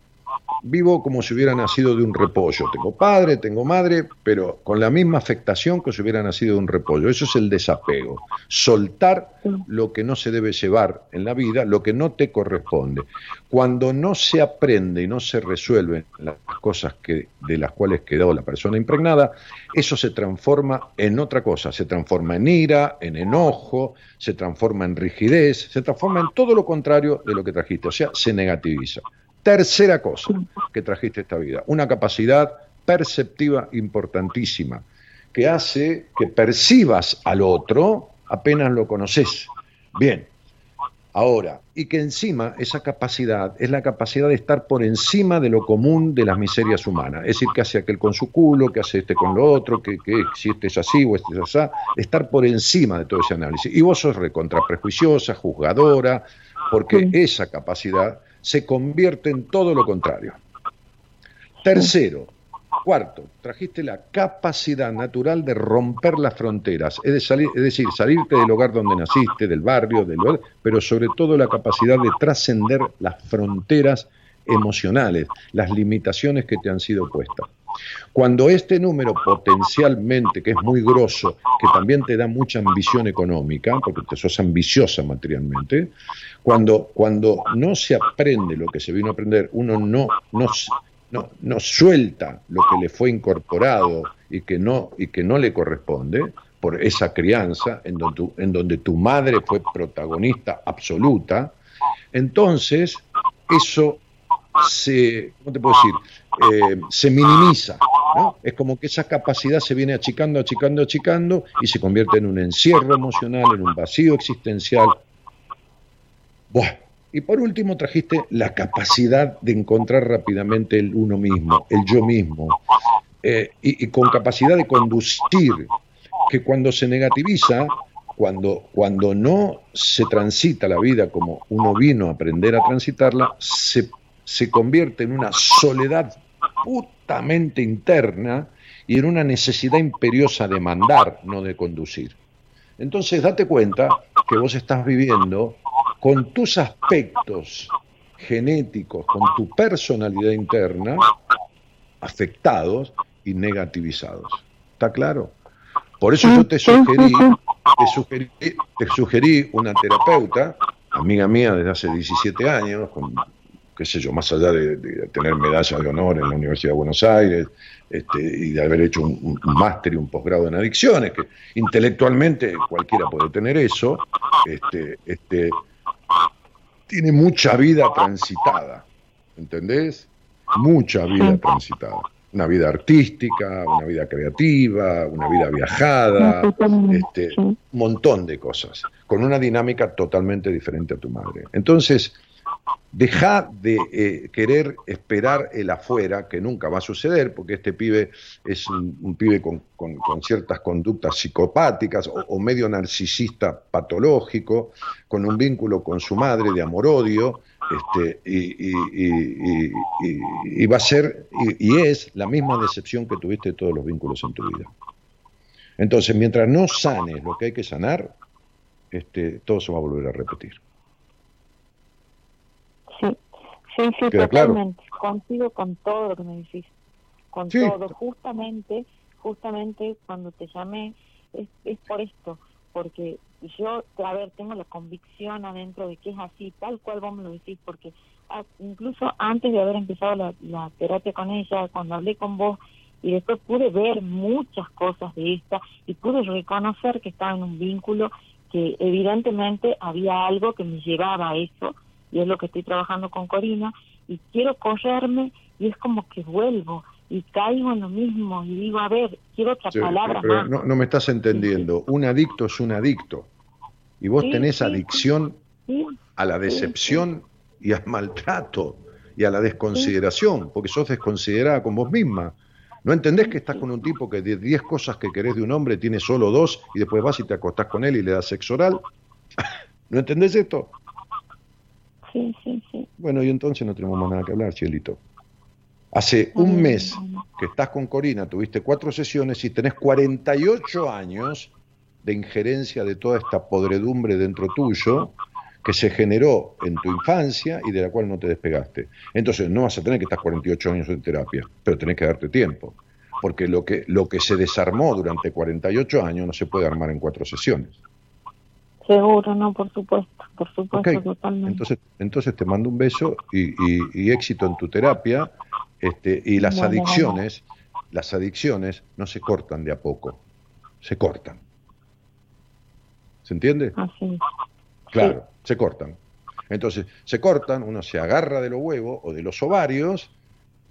vivo como si hubiera nacido de un repollo. Tengo padre, tengo madre, pero con la misma afectación que si hubiera nacido de un repollo. Eso es el desapego. Soltar lo que no se debe llevar en la vida, lo que no te corresponde. Cuando no se aprende y no se resuelven las cosas que, de las cuales quedó la persona impregnada, eso se transforma en otra cosa. Se transforma en ira, en enojo, se transforma en rigidez, se transforma en todo lo contrario de lo que trajiste. O sea, se negativiza. Tercera cosa que trajiste esta vida, una capacidad perceptiva importantísima, que hace que percibas al otro apenas lo conoces. Bien, ahora, y que encima esa capacidad es la capacidad de estar por encima de lo común de las miserias humanas, es decir, que hace aquel con su culo, que hace este con lo otro, que, que si este es así o este es así, estar por encima de todo ese análisis. Y vos sos recontra prejuiciosa, juzgadora, porque esa capacidad se convierte en todo lo contrario. Tercero, cuarto, trajiste la capacidad natural de romper las fronteras, es, de decir, salirte del hogar donde naciste, del barrio, del lugar, pero sobre todo la capacidad de trascender las fronteras emocionales, las limitaciones que te han sido puestas. Cuando este número potencialmente, que es muy grosso, que también te da mucha ambición económica, porque te sos ambiciosa materialmente, cuando, cuando no se aprende lo que se vino a aprender, uno no, no, no, no suelta lo que le fue incorporado y que no, y que no le corresponde por esa crianza en donde, tu, en donde tu madre fue protagonista absoluta, entonces eso se, ¿cómo te puedo decir? Eh, se minimiza. Es como que esa capacidad se viene achicando, achicando, achicando y se convierte en un encierro emocional, en un vacío existencial. Buah. Y por último trajiste la capacidad de encontrar rápidamente el uno mismo, el yo mismo. eh, y, y con capacidad de conducir, que cuando se negativiza, cuando, cuando no se transita la vida como uno vino a aprender a transitarla, se, se convierte en una soledad putamente interna y en una necesidad imperiosa de mandar, no de conducir. Entonces, date cuenta que vos estás viviendo con tus aspectos genéticos, con tu personalidad interna, afectados y negativizados. ¿Está claro? Por eso yo te sugerí, te sugerí, te sugerí una terapeuta, amiga mía desde hace 17 años, con, qué sé yo, más allá de, de tener medalla de honor en la Universidad de Buenos Aires este, y de haber hecho un, un máster y un posgrado en adicciones, que intelectualmente cualquiera puede tener eso, este, este, tiene mucha vida transitada, ¿entendés? Mucha vida transitada. Una vida artística, una vida creativa, una vida viajada, este, un montón de cosas, con una dinámica totalmente diferente a tu madre. Entonces, deja de eh, querer esperar el afuera, que nunca va a suceder, porque este pibe es un, pibe con, ciertas conductas psicopáticas o, medio narcisista patológico, con un vínculo con su madre de amor-odio, este, y, va a ser, y, y es la misma decepción que tuviste de todos los vínculos en tu vida. Entonces, mientras no sanes lo que hay que sanar, este, todo se va a volver a repetir. Sí, sí, sí, ¿Queda claro? totalmente. Consigo con todo lo que me decís. Con Sí. todo. Justamente, justamente cuando te llamé, es, es por esto. Porque yo, a ver, tengo la convicción adentro de que es así, tal cual vos me lo decís, porque ah, incluso antes de haber empezado la, la terapia con ella, cuando hablé con vos, y después pude ver muchas cosas de esta, y pude reconocer que estaba en un vínculo que evidentemente había algo que me llevaba a eso, y es lo que estoy trabajando con Corina, y quiero correrme y es como que vuelvo y caigo en lo mismo y digo, a ver, quiero otra Sí, palabra pero más. no, no me estás entendiendo. Un adicto es un adicto. Y vos tenés adicción a la decepción y al maltrato y a la desconsideración, porque sos desconsiderada con vos misma. ¿No entendés que estás con un tipo que de 10 cosas que querés de un hombre tiene solo dos y después vas y te acostás con él y le das sexo oral? ¿No entendés esto? Sí, sí, sí. Bueno, y entonces no tenemos más nada que hablar, Cielito. Hace un mes que estás con Corina, tuviste cuatro sesiones y tenés 48 años de injerencia de toda esta podredumbre dentro tuyo que se generó en tu infancia y de la cual no te despegaste. Entonces no vas a tener que estar 48 años en terapia, pero tenés que darte tiempo. Porque lo que, lo que se desarmó durante 48 años no se puede armar en cuatro sesiones. Seguro, no, por supuesto, por supuesto, totalmente. Entonces, entonces te mando un beso y, y- y éxito en tu terapia. Este, y las Bueno, adicciones, las adicciones no se cortan de a poco, se cortan. ¿Se entiende? Así. Claro, se cortan. Entonces, se cortan, uno se agarra de los huevos o de los ovarios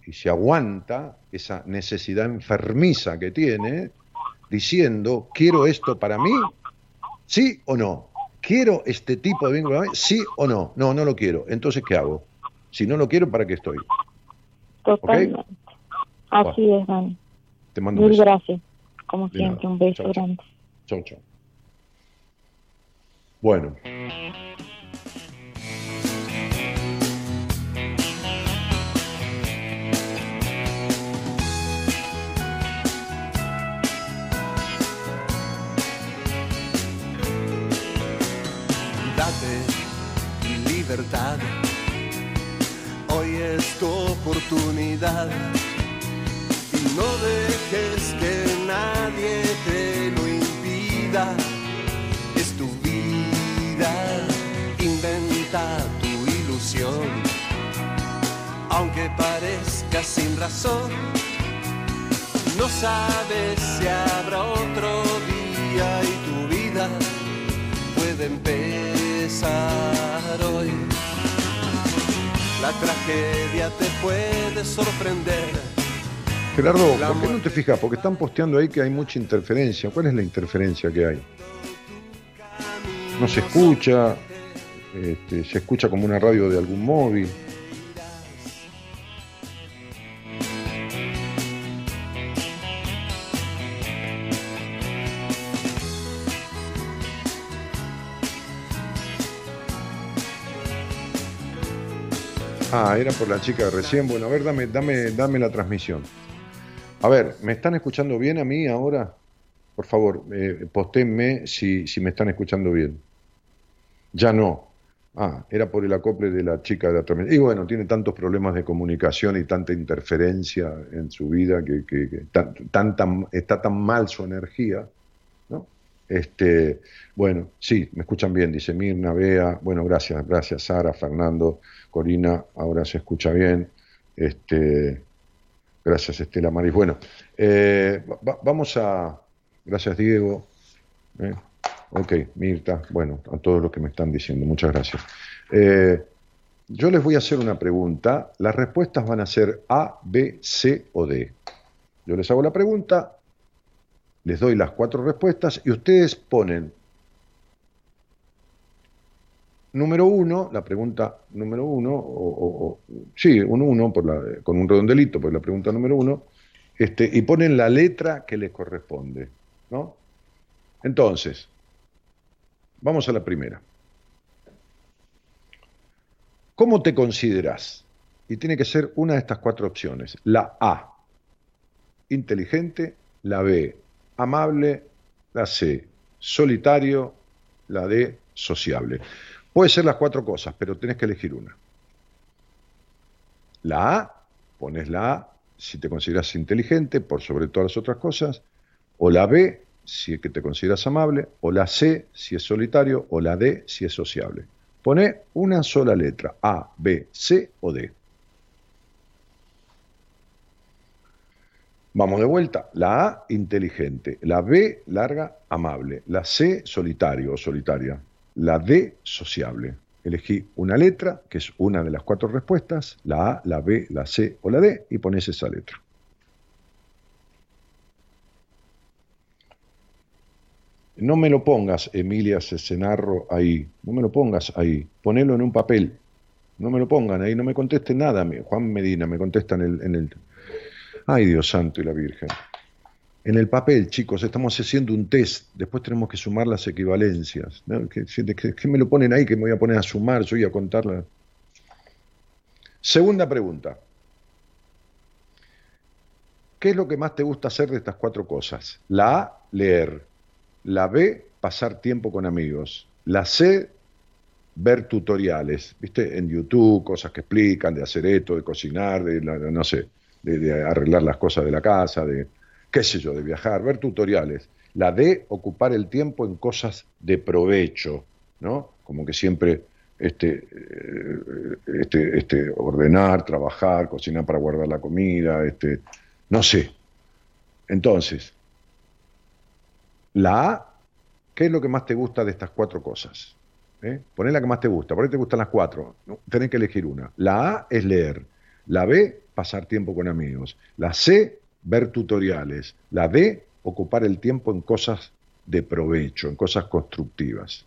y se aguanta esa necesidad enfermiza que tiene diciendo, quiero esto para mí, sí o no. ¿Quiero este tipo de vínculo? ¿Sí o no? No, no lo quiero. Entonces, ¿qué hago? Si no lo quiero, ¿para qué estoy? Totalmente. Así es, Dani. Te mando un beso. gracias. Como siempre, un beso Chao, chao. grande. Chau, chau. Bueno. Libertad. Hoy es tu oportunidad. Y no dejes que nadie te lo impida. Es tu vida. Inventa tu ilusión. Aunque parezca sin razón. No sabes si habrá otro día y tu vida puede empezar hoy. La tragedia te puede sorprender. Gerardo, ¿por qué no te fijas? Porque están posteando ahí que hay mucha interferencia. ¿Cuál es la interferencia que hay? No se escucha, este, se escucha como una radio de algún móvil. Ah, era por la chica de recién. Bueno, a ver, dame, dame, dame la transmisión. A ver, ¿me están escuchando bien a mí ahora? Por favor, eh, posténme si, si me están escuchando bien. Ya no. Ah, era por el acople de la chica de la transmisión. Y bueno, tiene tantos problemas de comunicación y tanta interferencia en su vida que, que, está tan mal su energía, ¿no? Este, bueno, sí, me escuchan bien, dice Mirna, Bea, bueno, gracias, gracias Sara, Fernando, Corina, ahora se escucha bien. Este, gracias Estela Maris. Bueno, eh, vamos a, gracias Diego. Eh, ok, Mirta, bueno, a todos los que me están diciendo, muchas gracias. Eh, yo les voy a hacer una pregunta, las respuestas van a ser A, B, C o D. Yo les hago la pregunta, les doy las cuatro respuestas y ustedes ponen número uno, la pregunta número uno, o, sí, un uno con un redondelito, por la pregunta número uno, este, y ponen la letra que les corresponde, ¿no? Entonces, vamos a la primera. ¿Cómo te consideras? Y tiene que ser una de estas cuatro opciones. La A, inteligente, la B, amable, la C, solitario, la D, sociable. Puede ser las cuatro cosas, pero tenés que elegir una. La A, pones la A si te consideras inteligente por sobre todas las otras cosas, o la B si es que te consideras amable, o la C si es solitario, o la D si es sociable. Pone una sola letra, A, B, C o D. Vamos de vuelta. La A, inteligente. La B, larga, amable. La C, solitario o solitaria la D sociable. Elegí una letra, que es una de las cuatro respuestas, la A, la B, la C o la D, y pones esa letra. No me lo pongas, Emilia Cesenarro, ahí. No me lo pongas ahí. Ponelo en un papel. No me lo pongan ahí, no me contesten nada. Juan Medina me contesta en el, en el... Ay, Dios santo y la Virgen. En el papel, chicos, estamos haciendo un test, después tenemos que sumar las equivalencias. ¿Qué, me lo ponen ahí que me voy a poner a sumar yo y a contarla? Segunda pregunta. ¿Qué es lo que más te gusta hacer de estas cuatro cosas? La A, leer. La B, pasar tiempo con amigos. La C, ver tutoriales, ¿viste? En YouTube, cosas que explican de hacer esto, de cocinar, de, no sé, de arreglar las cosas de la casa, de, qué sé yo, de viajar, ver tutoriales. La D, ocupar el tiempo en cosas de provecho, ¿no? Como que siempre este, eh, este, este, ordenar, trabajar, cocinar para guardar la comida, este, no sé. Entonces, la A, ¿qué es lo que más te gusta de estas cuatro cosas? ¿Eh? Poné la que más te gusta, por ahí te gustan las cuatro, ¿no? tenés que elegir una. La A es leer, la B, pasar tiempo con amigos, la C, ver tutoriales. La D, ocupar el tiempo en cosas de provecho, en cosas constructivas.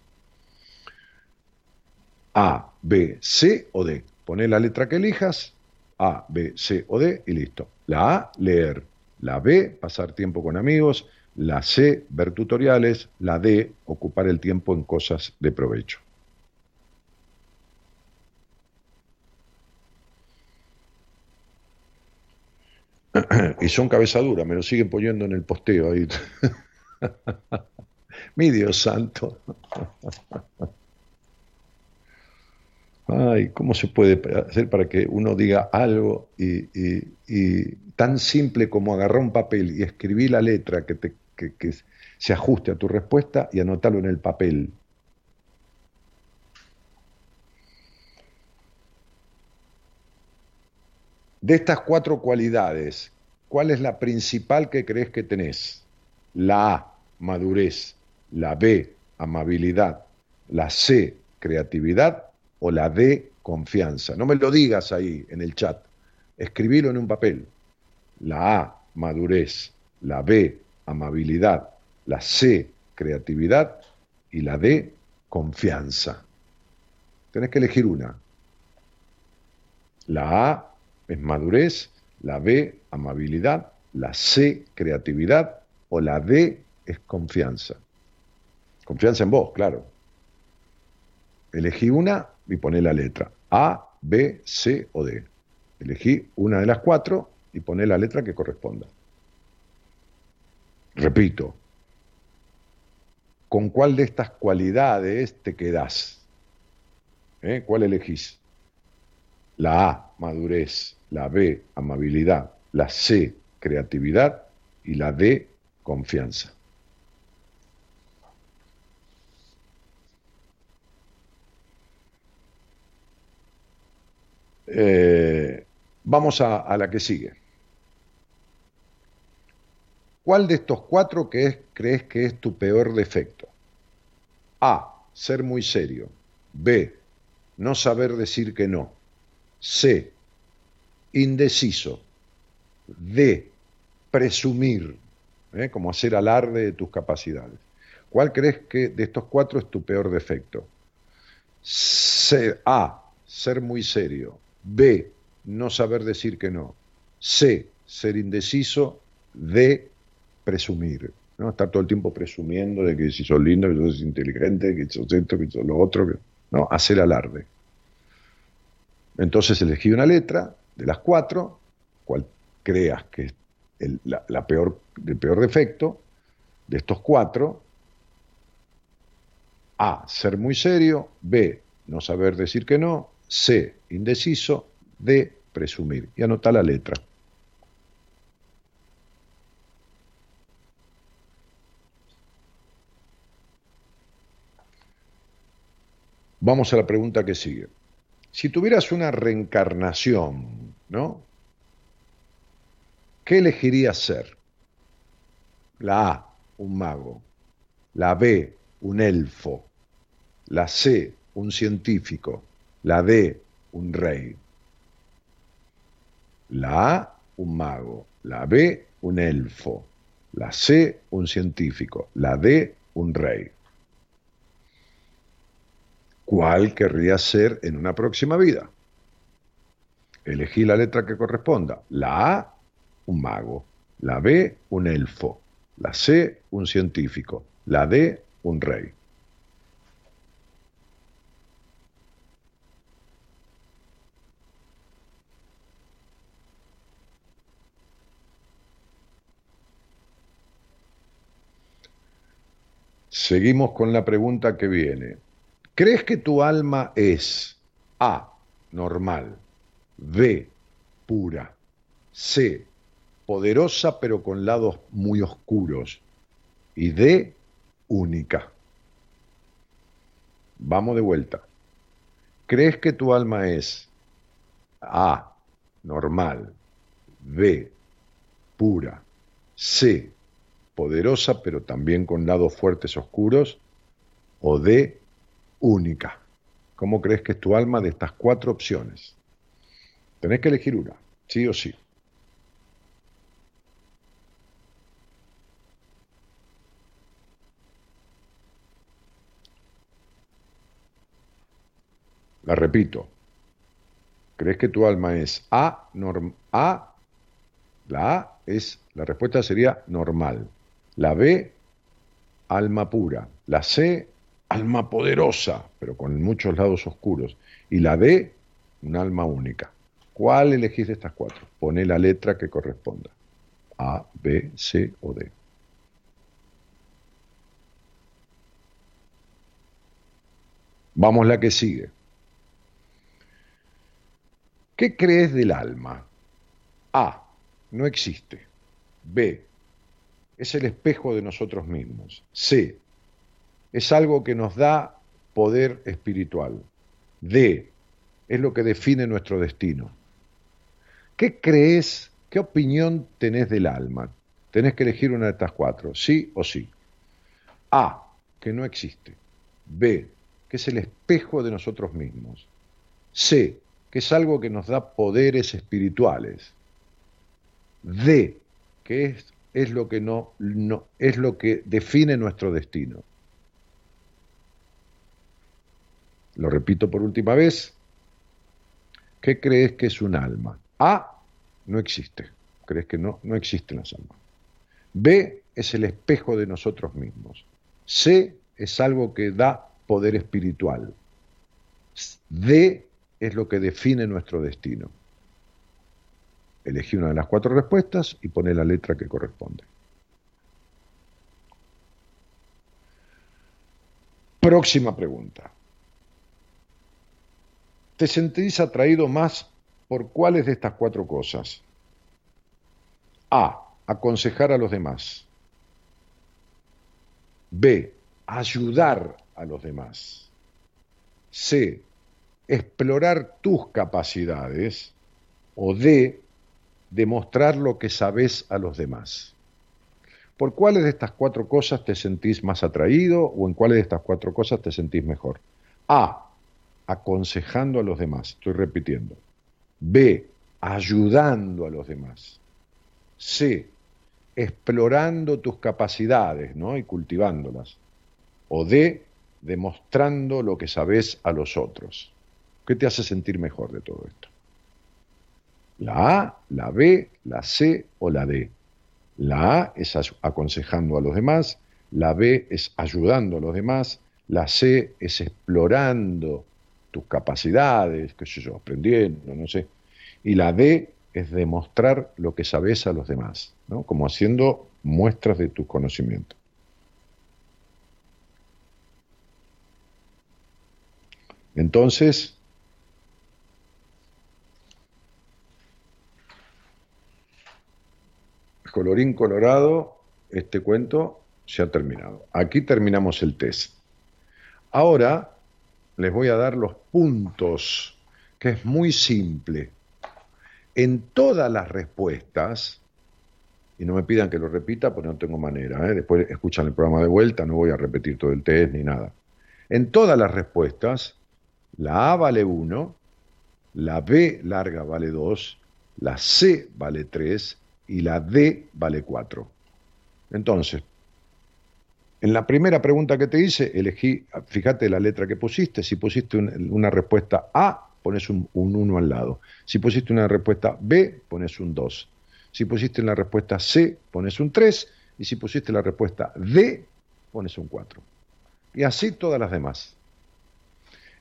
A, B, C o D. Poné la letra que elijas, A, B, C o D y listo. La A, leer. La B, pasar tiempo con amigos. La C, ver tutoriales. La D, ocupar el tiempo en cosas de provecho. y son cabeza dura, me lo siguen poniendo en el posteo ahí. Mi Dios santo. Ay, ¿cómo se puede hacer para que uno diga algo y, tan simple como agarrar un papel y escribir la letra que, te, que se ajuste a tu respuesta y anotarlo en el papel? De estas cuatro cualidades, ¿cuál es la principal que crees que tenés? La A, madurez, la B, amabilidad, la C, creatividad o la D, confianza. No me lo digas ahí en el chat, escribilo en un papel. La A, madurez, la B, amabilidad, la C, creatividad y la D, confianza. Tenés que elegir una. La A, es madurez, la B, amabilidad, la C, creatividad o la D es confianza. Confianza en vos, claro. Elegí una y poné la letra. A, B, C o D. Elegí una de las cuatro y poné la letra que corresponda. Repito, ¿con cuál de estas cualidades te quedás? ¿Eh? ¿Cuál elegís? La A, madurez, la B, amabilidad, la C, creatividad y la D, confianza. Eh, vamos a, la que sigue. ¿Cuál de estos cuatro crees que es tu peor defecto? A. Ser muy serio. B. No saber decir que no. C. Indeciso. D. Presumir, ¿eh? como hacer alarde de tus capacidades. ¿Cuál crees que de estos cuatro es tu peor defecto? C. A. Ser muy serio. B, no saber decir que no. C, ser indeciso. D, presumir. ¿no? Estar todo el tiempo presumiendo de que si sos lindo, que sos inteligente, que sos esto, que sos lo otro. Que, ¿no? Hacer alarde. Entonces elegí una letra de las cuatro, cual creas que el, la peor, el peor defecto de estos cuatro. A, ser muy serio. B, no saber decir que no. C, indeciso, D, presumir. Y anota la letra. Vamos a la pregunta que sigue. Si tuvieras una reencarnación, ¿no? ¿Qué elegirías ser? La A, un mago. La B, un elfo. La C, un científico. La D, un rey. La A, un mago. La B, un elfo. La C, un científico. La D, un rey. ¿Cuál querría ser en una próxima vida? Elegí la letra que corresponda. La A, un mago. La B, un elfo. La C, un científico. La D, un rey. Seguimos con la pregunta que viene. ¿Crees que tu alma es A, normal, B, pura, C, poderosa pero con lados muy oscuros y D, única? Vamos de vuelta. ¿Crees que tu alma es A, normal, B, pura, C, poderosa pero también con lados fuertes oscuros, o D, única. ¿Cómo crees que es tu alma de estas cuatro opciones? Tenés que elegir una, sí o sí. La repito. ¿Crees que tu alma es A, A? La A es, la respuesta sería normal. La B, alma pura. La C, alma poderosa, pero con muchos lados oscuros. Y la D, un alma única. ¿Cuál elegís de estas cuatro? Pone la letra que corresponda. A, B, C o D. Vamos la que sigue. ¿Qué crees del alma? A. No existe. B. Es el espejo de nosotros mismos. C es algo que nos da poder espiritual. D, es lo que define nuestro destino. ¿Qué crees, qué opinión tenés del alma? Tenés que elegir una de estas cuatro, sí o sí. A, que no existe. B, que es el espejo de nosotros mismos. C, es algo que nos da poderes espirituales. D, que es, es lo que no, no es lo que define nuestro destino. Lo repito por última vez. ¿Qué crees que es un alma? A, no existe. ¿Crees que no? No existen las almas. B, es el espejo de nosotros mismos. C, es algo que da poder espiritual. D, es lo que define nuestro destino. Elegí una de las cuatro respuestas y pone la letra que corresponde. Próxima pregunta. ¿Te sentís atraído más por cuáles de estas cuatro cosas? A. Aconsejar a los demás. B. Ayudar a los demás. C. Explorar tus capacidades. O D. Demostrar lo que sabes a los demás. ¿Por cuáles de estas cuatro cosas te sentís más atraído o en cuáles de estas cuatro cosas te sentís mejor? A. Aconsejando a los demás. Estoy repitiendo. B. Ayudando a los demás. C. Explorando tus capacidades ¿no? y cultivándolas. O D. Demostrando lo que sabes a los otros. ¿Qué te hace sentir mejor de todo esto? ¿La A, la B, la C o la D? La A es aconsejando a los demás, la B es ayudando a los demás, la C es explorando tus capacidades, qué sé yo, aprendiendo, no sé. Y la D es demostrar lo que sabes a los demás, ¿no? como haciendo muestras de tu conocimiento. Entonces, colorín colorado, este cuento se ha terminado. Aquí terminamos el test. Ahora les voy a dar los puntos, que es muy simple. En todas las respuestas, y no me pidan que lo repita porque no tengo manera, ¿eh? después escuchan el programa de vuelta, no voy a repetir todo el test ni nada. En todas las respuestas, la A vale 1, la B larga vale 2, la C vale 3 y la D vale 4. Entonces, en la primera pregunta que te hice, elegí, fíjate la letra que pusiste, si pusiste una respuesta A, pones un, 1 al lado. Si pusiste una respuesta B, pones un 2. Si pusiste la respuesta C, pones un 3. Y si pusiste la respuesta D, pones un 4. Y así todas las demás.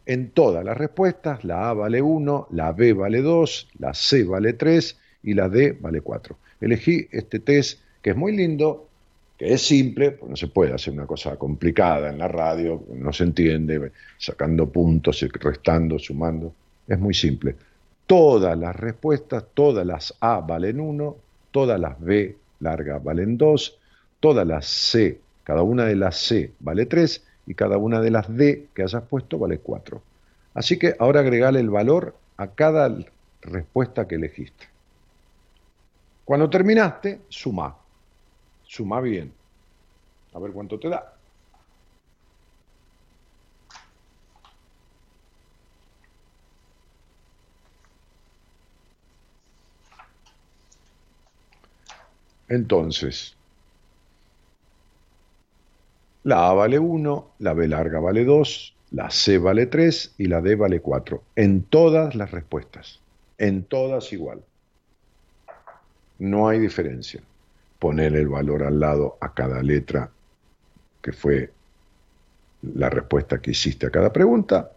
En todas las respuestas, la A vale 1, la B vale 2, la C vale 3 y la D vale 4 elegí este test que es muy lindo, que es simple, pues no se puede hacer una cosa complicada en la radio, no se entiende, sacando puntos, restando, sumando, es muy simple. Todas las respuestas, todas las A valen 1, todas las B largas valen 2, todas las C, cada una de las C vale 3 y cada una de las D que hayas puesto vale 4. Así que ahora agregale el valor a cada respuesta que elegiste. Cuando terminaste, suma. Suma bien. A ver cuánto te da. Entonces, la A vale 1, la B larga vale 2, la C vale 3 y la D vale 4. En todas las respuestas. En todas igual no hay diferencia. Poner el valor al lado a cada letra que fue la respuesta que hiciste a cada pregunta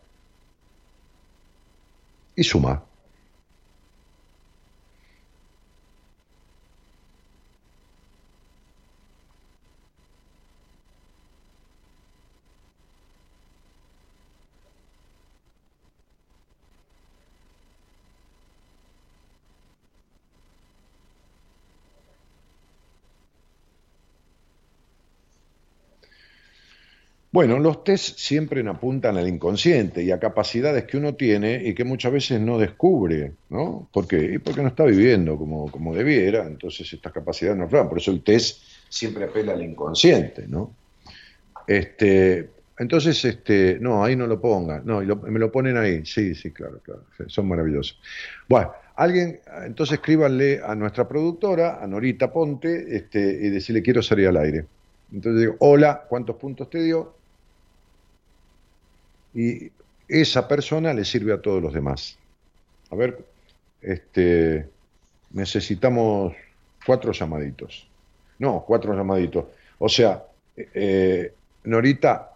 y sumar. Bueno, los test siempre apuntan al inconsciente y a capacidades que uno tiene y que muchas veces no descubre, ¿no? ¿Por qué? Porque no está viviendo como, como debiera, entonces estas capacidades no afloran. Por eso el test siempre apela al inconsciente, ¿no? Este, entonces, este, no, ahí no lo pongan, no, me lo ponen ahí, sí, sí, claro, claro, son maravillosos. Bueno, alguien, entonces escríbanle a nuestra productora, a Norita Ponte, este, y decirle quiero salir al aire. Entonces digo, hola, ¿cuántos puntos te dio? Y esa persona le sirve a todos los demás. A ver, este, necesitamos cuatro llamaditos. No, cuatro llamaditos. O sea, eh, Norita,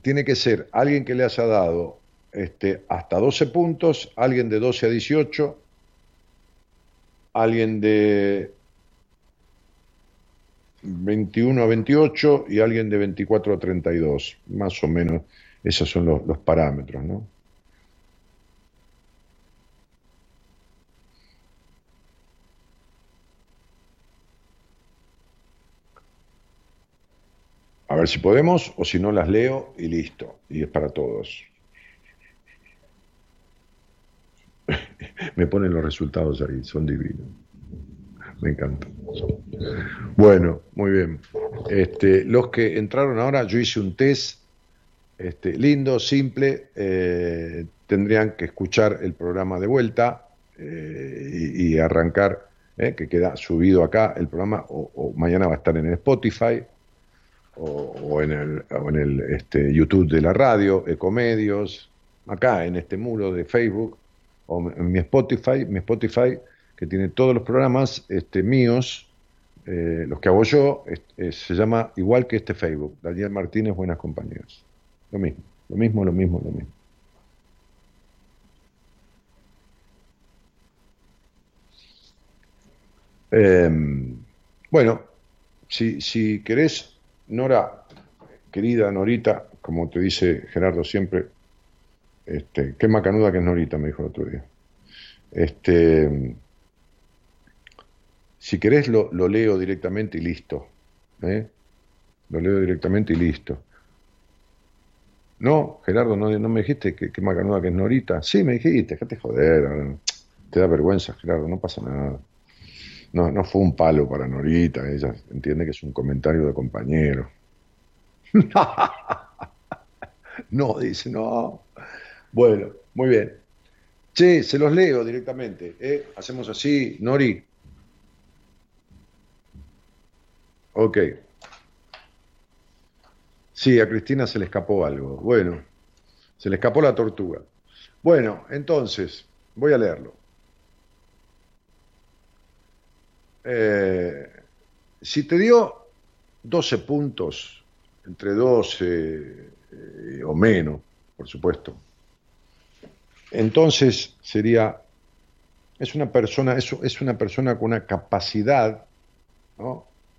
tiene que ser alguien que le haya dado este, hasta 12 puntos, alguien de 12 a 18, alguien de 21 a 28 y alguien de 24 a 32, más o menos esos son los, parámetros, ¿no? A ver si podemos, o si no las leo y listo. Y es para todos. Me ponen los resultados ahí, son divinos. Me encanta. Bueno, muy bien. Este, los que entraron ahora, yo hice un test este, lindo, simple. eh, tendrían que escuchar el programa de vuelta eh, y, arrancar, eh, que queda subido acá el programa, o, mañana va a estar en el Spotify o, en el, o en el este, YouTube de la radio, Ecomedios, acá en este muro de Facebook, o en mi Spotify, mi Spotify que tiene todos los programas este, míos, los que hago yo, se llama igual que este Facebook, Daniel Martínez, Buenas Compañías. Lo mismo, lo mismo, lo mismo, lo mismo. Em, bueno, si, si querés, Nora, querida Norita, como te dice Gerardo siempre, este, qué macanuda que es Norita, me dijo el otro día. Este, si querés lo, lo leo directamente y listo. ¿eh? Lo leo directamente y listo. No, Gerardo, no, me dijiste que, que macanuda que es Norita. Sí, me dijiste, déjate joder. Te da vergüenza, Gerardo, no pasa nada. No, no fue un palo para Norita, ella entiende que es un comentario de compañero. no, dice, no. Bueno, muy bien. Che, se los leo directamente. ¿eh? Hacemos así, Nori. Ok. Sí, a Cristina se le escapó algo. Bueno, se le escapó la tortuga. Bueno, entonces, voy a leerlo. Eh, si te dio 12 puntos, entre 12 eh, o menos, por supuesto, entonces sería, es una persona, es, es una persona con una capacidad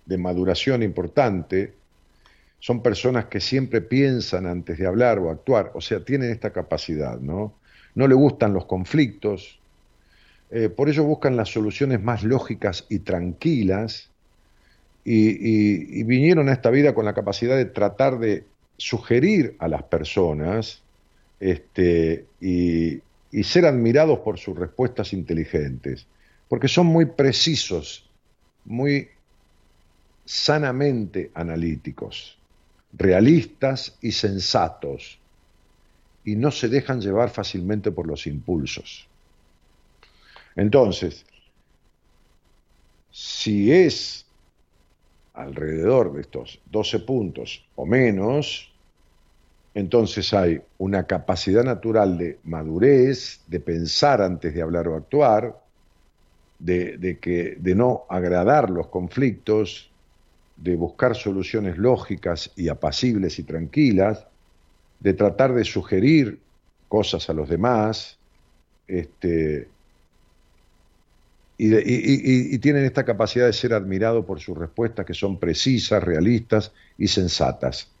de maduración importante, son personas que siempre piensan antes de hablar o actuar, o sea, tienen esta capacidad, ¿no? No le gustan los conflictos, eh, por ello buscan las soluciones más lógicas y tranquilas, y, vinieron a esta vida con la capacidad de tratar de sugerir a las personas este, y ser admirados por sus respuestas inteligentes, porque son muy precisos, muy sanamente analíticos, realistas y sensatos, y no se dejan llevar fácilmente por los impulsos. Entonces, si es alrededor de estos 12 puntos o menos, entonces hay una capacidad natural de madurez, de pensar antes de hablar o actuar, de, de que, de no agradar los conflictos, de buscar soluciones lógicas y apacibles y tranquilas, de tratar de sugerir cosas a los demás, este, y, y- tienen esta capacidad de ser admirado por sus respuestas que son precisas, realistas y sensatas.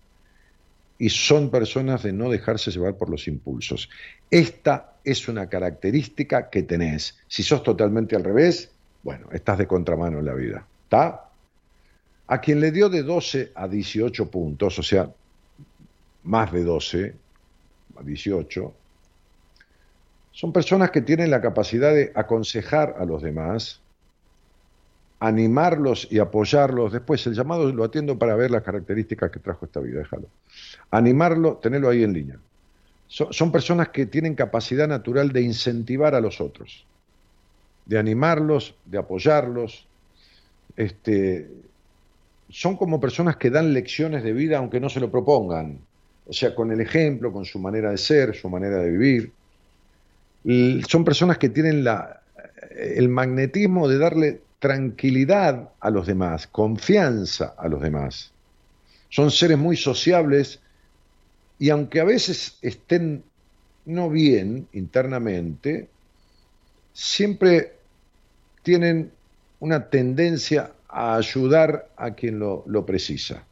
Y son personas de no dejarse llevar por los impulsos. Esta es una característica que tenés. Si sos totalmente al revés, bueno, estás de contramano en la vida. ¿Está? A quien le dio de 12 a 18 puntos, o sea, más de 12 a 18, son personas que tienen la capacidad de aconsejar a los demás, animarlos y apoyarlos. Después, el llamado lo atiendo para ver las características que trajo esta vida, déjalo. Animarlo, tenerlo ahí en línea. So- son personas que tienen capacidad natural de incentivar a los otros, de animarlos, de apoyarlos. Este, son como personas que dan lecciones de vida aunque no se lo propongan. O sea, con el ejemplo, con su manera de ser, su manera de vivir. Son personas que tienen la, el magnetismo de darle tranquilidad a los demás, confianza a los demás. Son seres muy sociables y aunque a veces estén no bien internamente, siempre tienen una tendencia a ayudar a quien lo, lo precisa.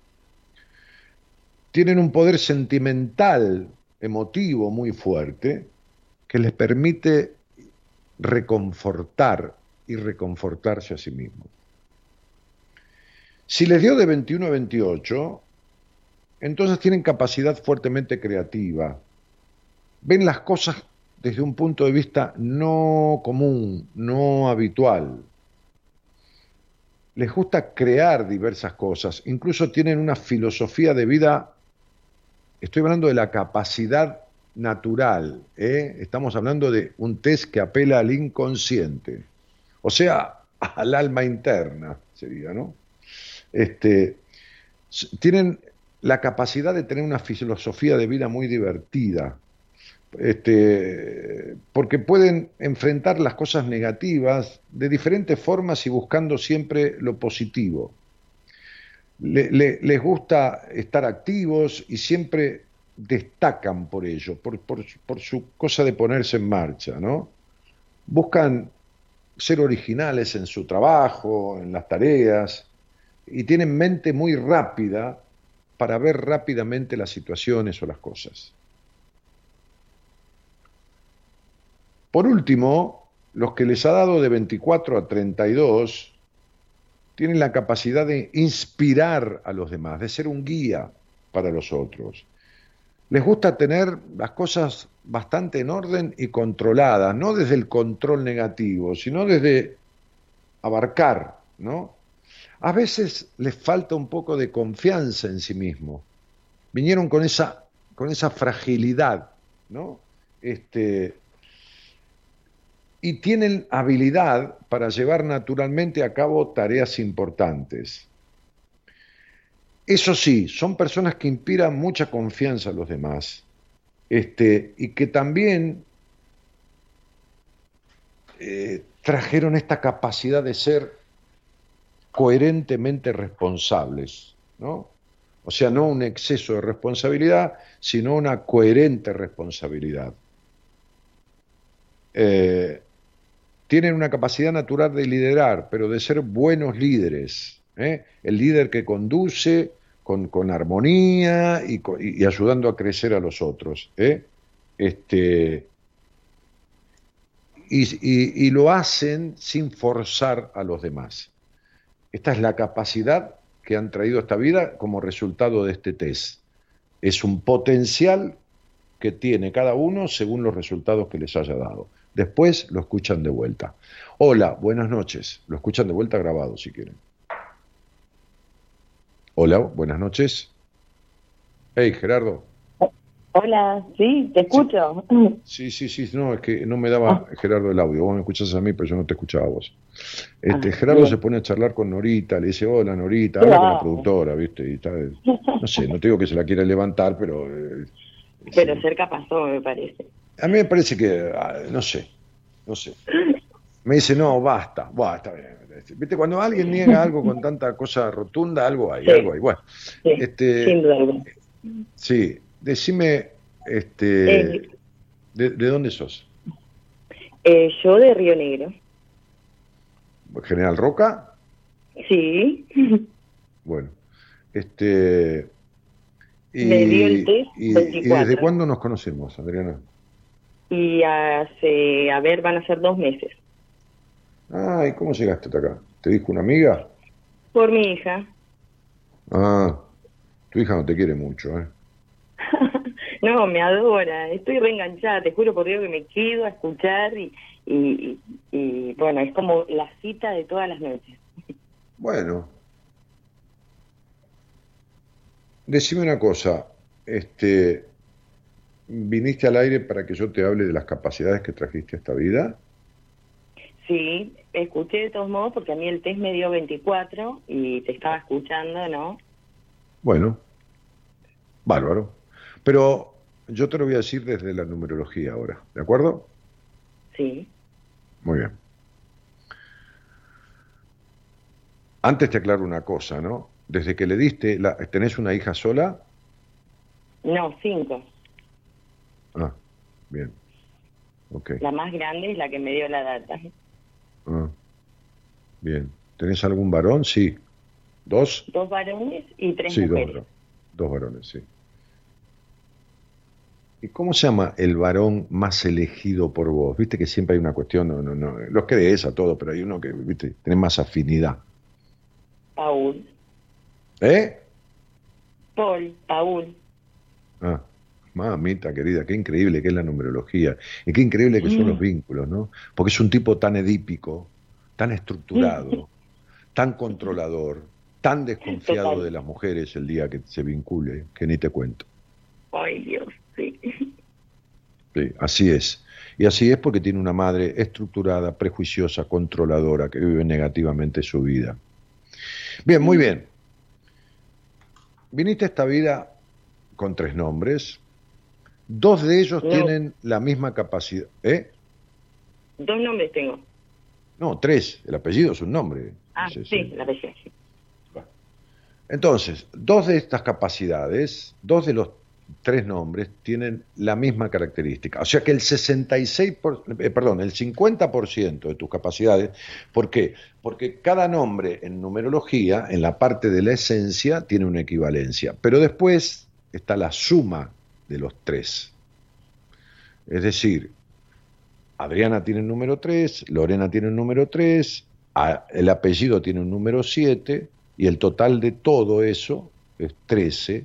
Tienen un poder sentimental, emotivo muy fuerte, que les permite reconfortar y reconfortarse a sí mismos. Si les dio de 21 a 28, entonces tienen capacidad fuertemente creativa. Ven las cosas desde un punto de vista no común, no habitual. Les gusta crear diversas cosas, incluso tienen una filosofía de vida, estoy hablando de la capacidad natural, ¿eh? estamos hablando de un test que apela al inconsciente, o sea, al alma interna, sería, ¿no? Este, tienen la capacidad de tener una filosofía de vida muy divertida, este, porque pueden enfrentar las cosas negativas de diferentes formas y buscando siempre lo positivo. les gusta estar activos y siempre destacan por ello, por, por, su cosa de ponerse en marcha, ¿no? Buscan ser originales en su trabajo, en las tareas, y tienen mente muy rápida para ver rápidamente las situaciones o las cosas. Por último, los que les ha dado de 24 a 32 tienen la capacidad de inspirar a los demás, de ser un guía para los otros. Les gusta tener las cosas bastante en orden y controladas, no desde el control negativo, sino desde abarcar, ¿no? A veces les falta un poco de confianza en sí mismo. Vinieron con esa, con esa fragilidad, ¿no? Este, y tienen habilidad para llevar naturalmente a cabo tareas importantes. Eso sí, son personas que inspiran mucha confianza a los demás este, y que también eh, trajeron esta capacidad de ser coherentemente responsables, ¿no? O sea, no un exceso de responsabilidad, sino una coherente responsabilidad. Eh, tienen una capacidad natural de liderar, pero de ser buenos líderes. ¿eh? El líder que conduce con, armonía y, ayudando a crecer a los otros. ¿eh? Este, y lo hacen sin forzar a los demás. Esta es la capacidad que han traído a esta vida como resultado de este test. Es un potencial que tiene cada uno según los resultados que les haya dado. Después lo escuchan de vuelta. Hola, buenas noches. Lo escuchan de vuelta grabado si quieren. Hola, buenas noches. Hey, Gerardo. Hola, sí, te escucho. Sí, sí, sí, no, es que no me daba ah. Gerardo el audio. Vos me escuchás a mí, pero yo no te escuchaba a vos. Este, ah, Gerardo se pone a charlar con Norita, le dice, hola Norita, habla con la productora, ¿viste? Y tal. no sé, no te digo que se la quiera levantar, pero... Eh, pero cerca pasó, me parece. A mí me parece que, ah, no sé, no sé. Me dice, no, basta, basta, bien. ¿Viste? Cuando alguien niega algo con tanta cosa rotunda, algo hay, algo hay. Bueno, este, sin duda Sí, Decime, este, eh, de, dónde sos? Eh, yo de Río Negro. ¿General Roca? Sí. Bueno, este... Y, Me dio el test y, desde cuándo nos conocemos, Adriana? Y hace, a ver, van a ser dos meses. Ah, ¿y cómo llegaste hasta acá? ¿Te dijo una amiga? Por mi hija. Ah, tu hija no te quiere mucho, ¿eh? no, me adora, estoy reenganchada, te juro por Dios que me quedo a escuchar y, y, bueno, es como la cita de todas las noches. Bueno, decime una cosa, este, ¿viniste al aire para que yo te hable de las capacidades que trajiste a esta vida? Sí, escuché de todos modos porque a mí el test me dio 24 y te estaba escuchando, ¿no? Bueno, bárbaro. Pero yo te lo voy a decir desde la numerología ahora, ¿de acuerdo? Sí. Muy bien. Antes te aclaro una cosa, ¿no? Desde que le diste, la, ¿tenés una hija sola? No, cinco. Bien. Ok. La más grande es la que me dio la data. Ah, bien. ¿Tenés algún varón? Sí. ¿Dos? Dos varones y tres Sí, dos mujeres. varones. Dos varones, sí. ¿Y cómo se llama el varón más elegido por vos? Viste que siempre hay una cuestión, no, no, no, los crees a todo, pero hay uno que, viste, tenés más afinidad. Paul. ¿Eh? Paul, Paul. Ah, mamita querida, qué increíble que es la numerología y qué increíble que son Mm. los vínculos, ¿no? Porque es un tipo tan edípico, tan estructurado, tan controlador, tan desconfiado Total. de las mujeres el día que se vincule, que ni te cuento. Ay, Dios, sí. Sí, así es. Y así es porque tiene una madre estructurada, prejuiciosa, controladora, que vive negativamente su vida. Bien, muy bien. Viniste a esta vida con tres nombres. Dos de ellos No. tienen la misma capacidad. ¿Eh? Dos nombres tengo. No, tres. El apellido es un nombre. Ah, Sí, sí, belleza. sí. Entonces, dos de estas capacidades, dos de los tres nombres tienen la misma característica. O sea que el 66%, por- eh, perdón, el 50% de tus capacidades, ¿por qué? Porque cada nombre en numerología, en la parte de la esencia, tiene una equivalencia, pero después está la suma de los tres. Es decir, Adriana tiene el número 3, Lorena tiene el número 3, a- el apellido tiene un número 7 y el total de todo eso es 13,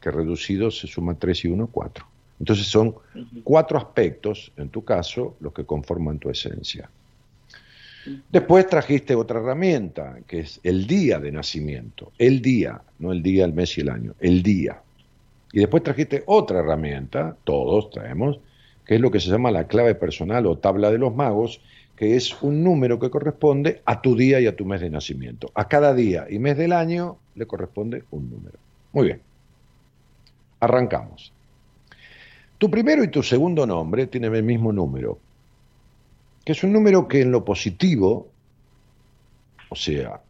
que reducido se suma 3 y 1, 4. Entonces son cuatro aspectos, en tu caso, los que conforman tu esencia. Después trajiste otra herramienta, que es el día de nacimiento. El día, no el día, el mes y el año, el día. Y después trajiste otra herramienta, todos traemos, que es lo que se llama la clave personal o tabla de los magos, que es un número que corresponde a tu día y a tu mes de nacimiento. A cada día y mes del año le corresponde un número. Muy bien. Arrancamos. Tu primero y tu segundo nombre tienen el mismo número, que es un número que en lo positivo, o sea,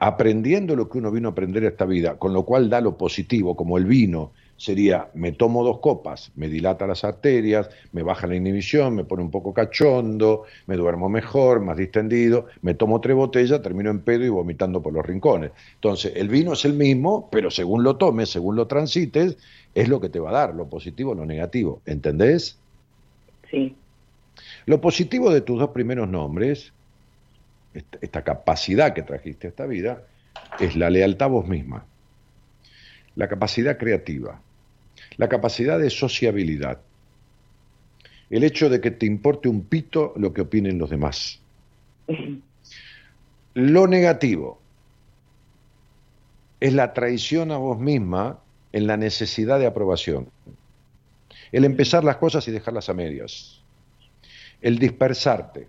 aprendiendo lo que uno vino a aprender esta vida, con lo cual da lo positivo, como el vino, sería, me tomo dos copas, me dilata las arterias, me baja la inhibición, me pone un poco cachondo, me duermo mejor, más distendido, me tomo tres botellas, termino en pedo y vomitando por los rincones. Entonces, el vino es el mismo, pero según lo tomes, según lo transites, es lo que te va a dar, lo positivo o lo negativo. ¿Entendés? Sí. Lo positivo de tus dos primeros nombres, esta, esta capacidad que trajiste a esta vida, es la lealtad a vos misma, la capacidad creativa, la capacidad de sociabilidad, el hecho de que te importe un pito lo que opinen los demás. Lo negativo. Es la traición a vos misma en la necesidad de aprobación, el empezar las cosas y dejarlas a medias. El dispersarte,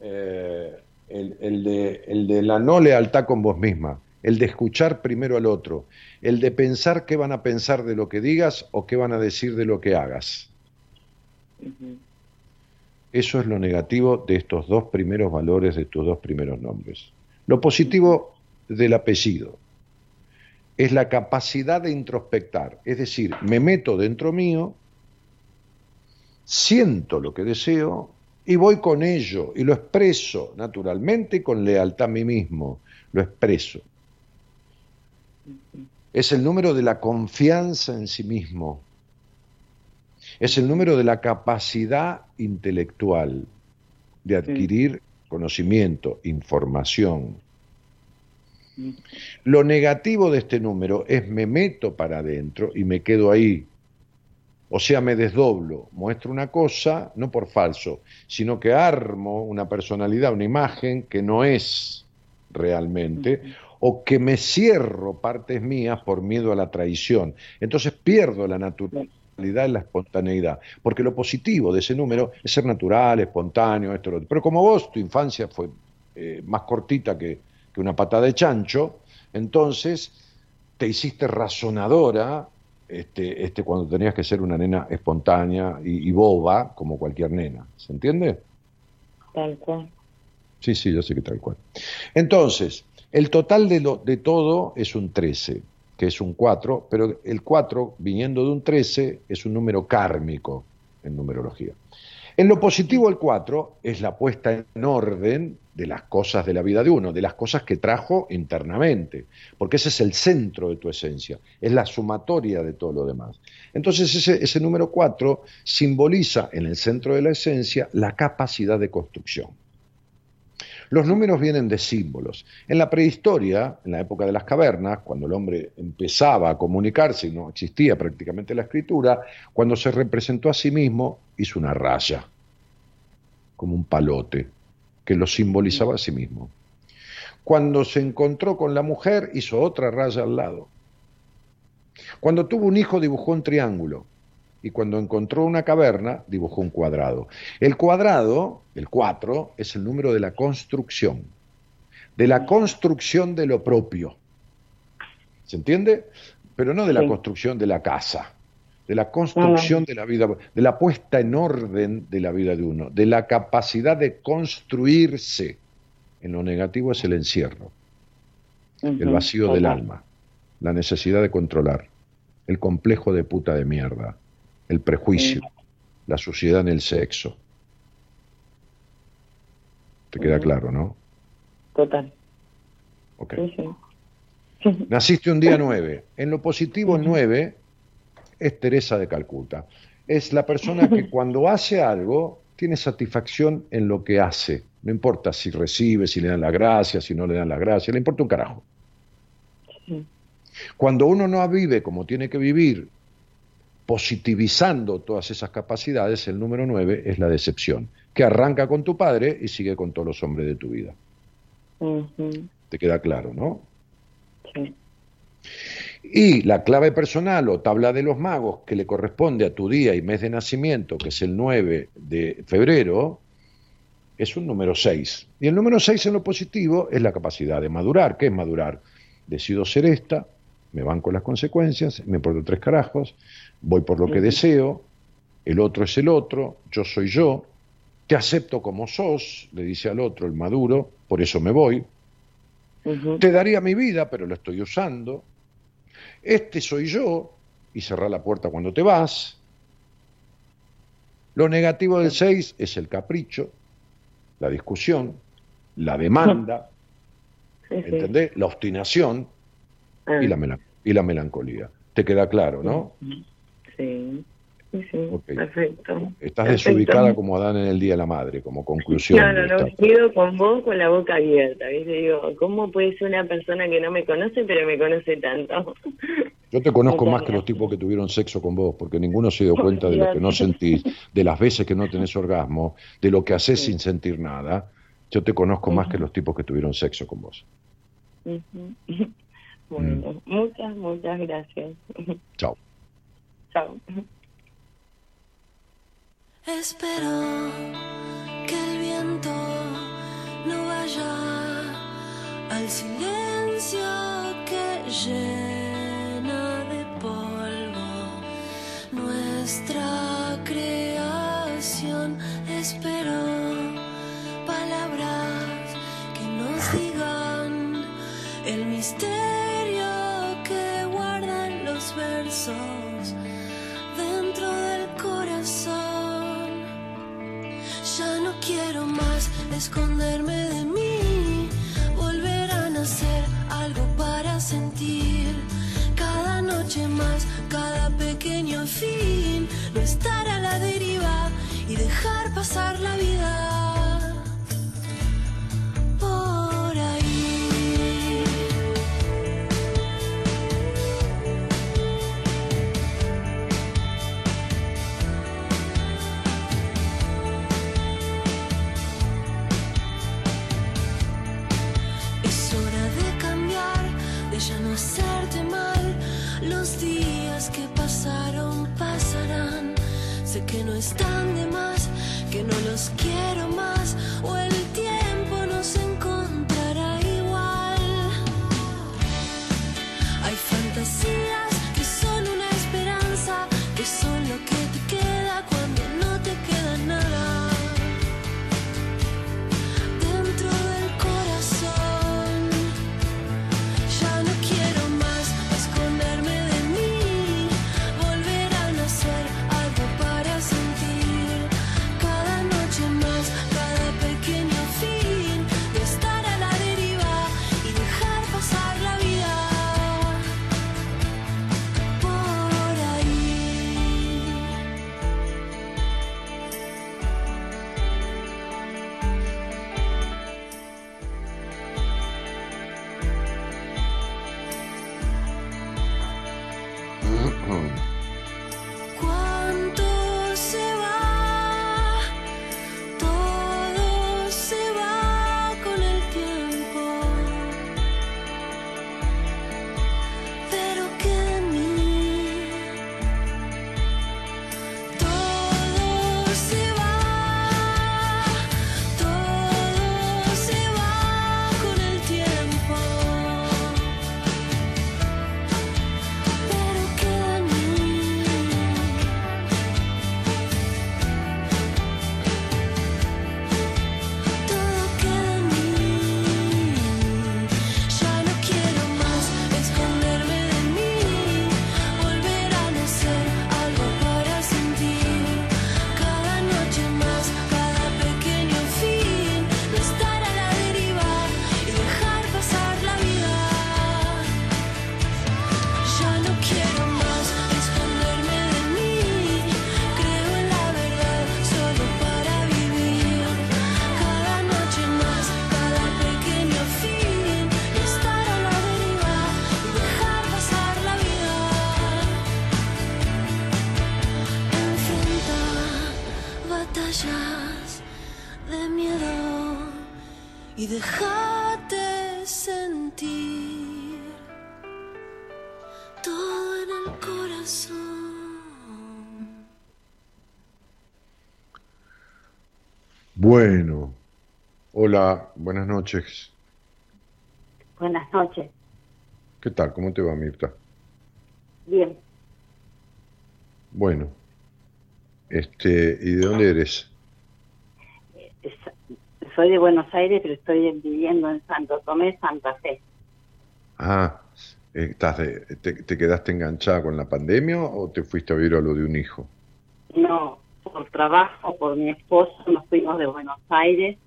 eh, el, el de, el de la no lealtad con vos misma, el de escuchar primero al otro, el de pensar qué van a pensar de lo que digas o qué van a decir de lo que hagas. Eso es lo negativo de estos dos primeros valores de tus dos primeros nombres. Lo positivo del apellido es la capacidad de introspectar, es decir, me meto dentro mío, siento lo que deseo y voy con ello y lo expreso naturalmente y con lealtad a mí mismo, lo expreso. Es el número de la confianza en sí mismo, es el número de la capacidad intelectual de adquirir conocimiento, información. Lo negativo de este número es me meto para adentro y me quedo ahí. O sea, me desdoblo, muestro una cosa, no por falso, sino que armo una personalidad, una imagen que no es realmente, o que me cierro partes mías por miedo a la traición. Entonces pierdo la naturalidad y la espontaneidad, porque lo positivo de ese número es ser natural, espontáneo, esto, lo otro. Pero como vos, tu infancia fue eh, más cortita que, que una patada de chancho, entonces te hiciste razonadora este, este, cuando tenías que ser una nena espontánea y, y boba, como cualquier nena. ¿Se entiende? Tal cual. Sí, sí, yo sé que tal cual. Entonces, el total de, todo es un 13, que es un 4, pero el 4, viniendo de un 13, es un número kármico. en numerología. En lo positivo, el 4 es la puesta en orden de las cosas de la vida de uno, de las cosas que trajo internamente, porque ese es el centro de tu esencia, es la sumatoria de todo lo demás. Entonces ese, ese número 4 simboliza en el centro de la esencia la capacidad de construcción. Los números vienen de símbolos. En la prehistoria, en la época de las cavernas, cuando el hombre empezaba a comunicarse y no existía prácticamente la escritura, cuando se representó a sí mismo, hizo una raya, como un palote, que lo simbolizaba a sí mismo. Cuando se encontró con la mujer, hizo otra raya al lado. Cuando tuvo un hijo, dibujó un triángulo y cuando encontró una caverna dibujó un cuadrado. El cuadrado, el 4, es el número de la construcción, de la construcción de lo propio. ¿Se entiende? Pero no de la Sí. construcción de la casa, de la construcción de la vida, de la puesta en orden de la vida de uno, de la capacidad de construirse. En lo negativo es el encierro, el vacío del alma, la necesidad de controlar, el complejo de puta de mierda, el prejuicio, la suciedad en el sexo. ¿Te queda claro, no? Total. Ok. Sí, sí. Naciste un día 9. En lo positivo, el 9 es Teresa de Calcuta. Es la persona que cuando hace algo tiene satisfacción en lo que hace. No importa si recibe, si le dan la gracia, si no le dan la gracia, le importa un carajo. Cuando uno no vive como tiene que vivir, positivizando todas esas capacidades, el número 9 es la decepción, que arranca con tu padre y sigue con todos los hombres de tu vida. ¿Te queda claro, no? sí. Y la clave personal o tabla de los magos que le corresponde a tu día y mes de nacimiento, que es el 9 de febrero, es un número 6. Y el número 6 en lo positivo es la capacidad de madurar. ¿Qué es madurar? Decido ser esta, me van con las consecuencias, me importa tres carajos, voy por lo que deseo, el otro es el otro, yo soy yo, te acepto como sos, le dice al otro el maduro, por eso me voy, te daría mi vida, pero la estoy usando. Este soy yo, y cerrar la puerta cuando te vas. Lo negativo del 6 es el capricho, la discusión, la demanda, sí, sí. ¿entendés? La obstinación Ah, y la, y la melancolía. ¿Te queda claro, no? Sí, sí, sí, Ok. perfecto. Estás Perfecto. desubicada como Adán en el Día de la Madre, como conclusión. No, no, no, quedo con vos con la boca abierta. Digo, ¿cómo puede ser una persona que no me conoce pero me conoce tanto? Yo te conozco más que los tipos que tuvieron sexo con vos, porque ninguno se dio cuenta de lo que no sentís, de las veces que no tenés orgasmo, de lo que haces Sí. sin sentir nada. Yo te conozco más que los tipos que tuvieron sexo con vos. Ujú. Bueno, muchas, muchas gracias. Chao. Chao. Espero que el viento no vaya al silencio que llena de polvo nuestra creación. Espero palabras que nos digan el misterio dentro del corazón. Ya no quiero más esconderme de mí, volver a nacer, algo para sentir. Cada noche más, cada pequeño fin, no estar a la deriva y dejar pasar la vida. Pasaron pasarán. Sé que no están de más, que no los quiero más. O el buenas noches. Buenas noches. ¿Qué tal? ¿Cómo te va, Mirta? Bien. Bueno, este, ¿y de dónde eres? Es- Soy de Buenos Aires, pero estoy viviendo en Santo Tomé, Santa Fe. Ah, ¿estás de- te, te quedaste enganchada con la pandemia o te fuiste a vivir a lo de un hijo? No, por trabajo, por mi esposo, nos fuimos de Buenos Aires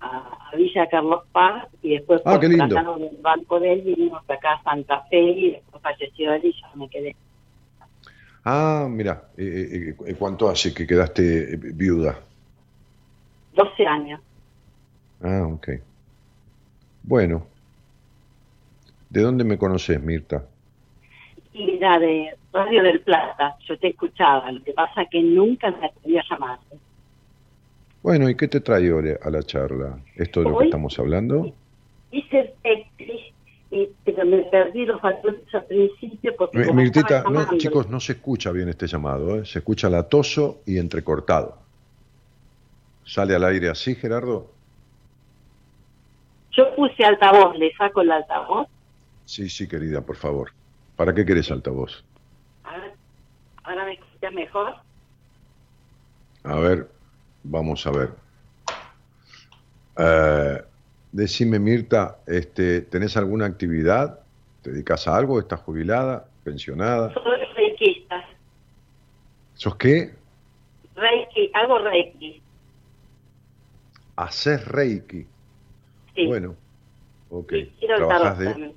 a, a Villa Carlos Paz y después Ah, traslado del banco de él vinimos acá a Santa Fe y después falleció él y yo me quedé. Ah, mira, eh, eh, ¿cuánto hace que quedaste eh, viuda? 12 años. Ah, ok. Bueno, ¿de dónde me conoces, Mirta? Y era de Radio del Plata, yo te escuchaba, lo que pasa que nunca me atreví a llamar. Bueno, ¿y qué te trae hoy a la charla? ¿Esto de lo que estamos hablando? Hice actriz, y, pero me perdí los valores al principio porque... Mirtita, no, chicos, no se escucha bien este llamado, ¿eh? se escucha latoso y entrecortado. ¿Sale al aire así, Gerardo? Yo puse altavoz, le saco el altavoz. Sí, sí, querida, por favor. ¿Para qué querés altavoz? A ver, ahora me escuchas mejor. A ver, vamos a ver. Eh, decime, Mirta, este, ¿tenés alguna actividad? ¿Te dedicas a algo? ¿Estás jubilada? ¿Pensionada? Soy reikista. ¿Sos qué? Reiki, hago reiki. Haces Reiki. Sí. Bueno, ok. y tiro el ¿Trabajás tarot de...? también.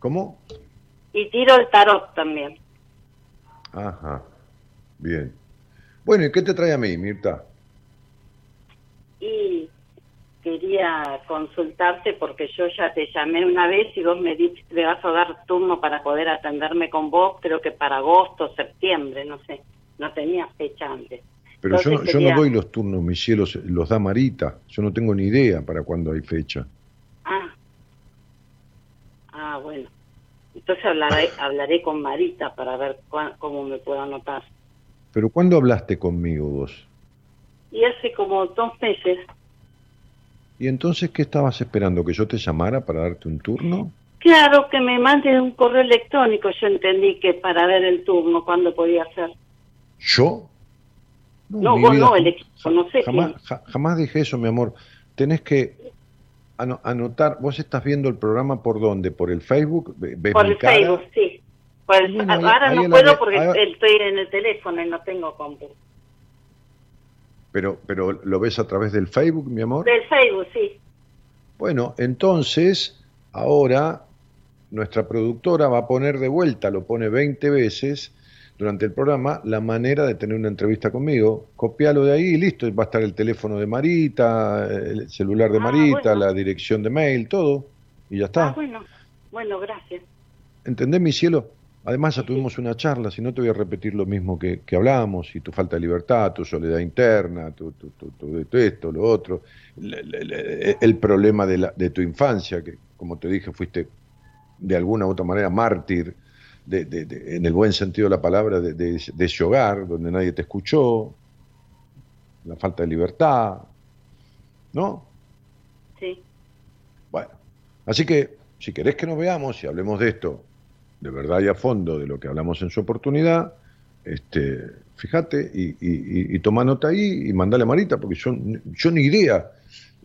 ¿Cómo? Y tiro el tarot también. Ajá, bien. Bueno, ¿y qué te trae a mí, Mirta? Y quería consultarte porque yo ya te llamé una vez y vos me dijiste que me vas a dar turno para poder atenderme con vos, creo que para agosto, septiembre, no sé. No tenía fecha antes. Pero yo, Entonces yo no quería- doy los turnos, mis cielos, los da Marita. Yo no tengo ni idea para cuándo hay fecha. Ah. Ah, bueno. Entonces hablaré, hablaré con Marita para ver cuá- cómo me puedo anotar. Pero ¿cuándo hablaste conmigo vos? Y hace como dos meses, ¿Y entonces qué estabas esperando? ¿Que yo te llamara para darte un turno? claro que me manden un correo electrónico. Yo entendí que para ver el turno, cuándo podía ser. ¿Yo? No, mi vos vida, no, el equipo, no sé Jamás, ja- jamás dije eso, mi amor. Tenés que ano- anotar. ¿Vos estás viendo el programa por dónde? ¿Por el Facebook? ¿Ve- ¿Ves Por el cara? Facebook, sí. Por el- Bueno, ahí- ahora ahí no puedo porque ahí- estoy en el teléfono y no tengo compu. Pero, pero ¿lo ves a través del Facebook, mi amor? Del Facebook, sí. Bueno, entonces, ahora nuestra productora va a poner de vuelta, lo pone 20 veces durante el programa, la manera de tener una entrevista conmigo. Copialo de ahí y listo, va a estar el teléfono de Marita, el celular de Ah, Marita, bueno. la dirección de mail, todo, y ya está. Ah, bueno. Bueno, gracias. ¿Entendés, mi cielo? Además, ya tuvimos una charla, si no te voy a repetir lo mismo que, que hablábamos, y tu falta de libertad, tu soledad interna, tu, tu, tu- tu- tu esto, lo otro, el problema de, la, de tu infancia, que como te dije, fuiste de alguna u otra manera mártir, de, de- de- en el buen sentido de la palabra, de ese hogar donde nadie te escuchó, la falta de libertad, ¿no? Sí. Bueno, así que si querés que nos veamos y hablemos de esto de verdad y a fondo de lo que hablamos en su oportunidad, este, fíjate y, y- y- y toma nota ahí y mandale a Marita, porque yo, yo ni idea.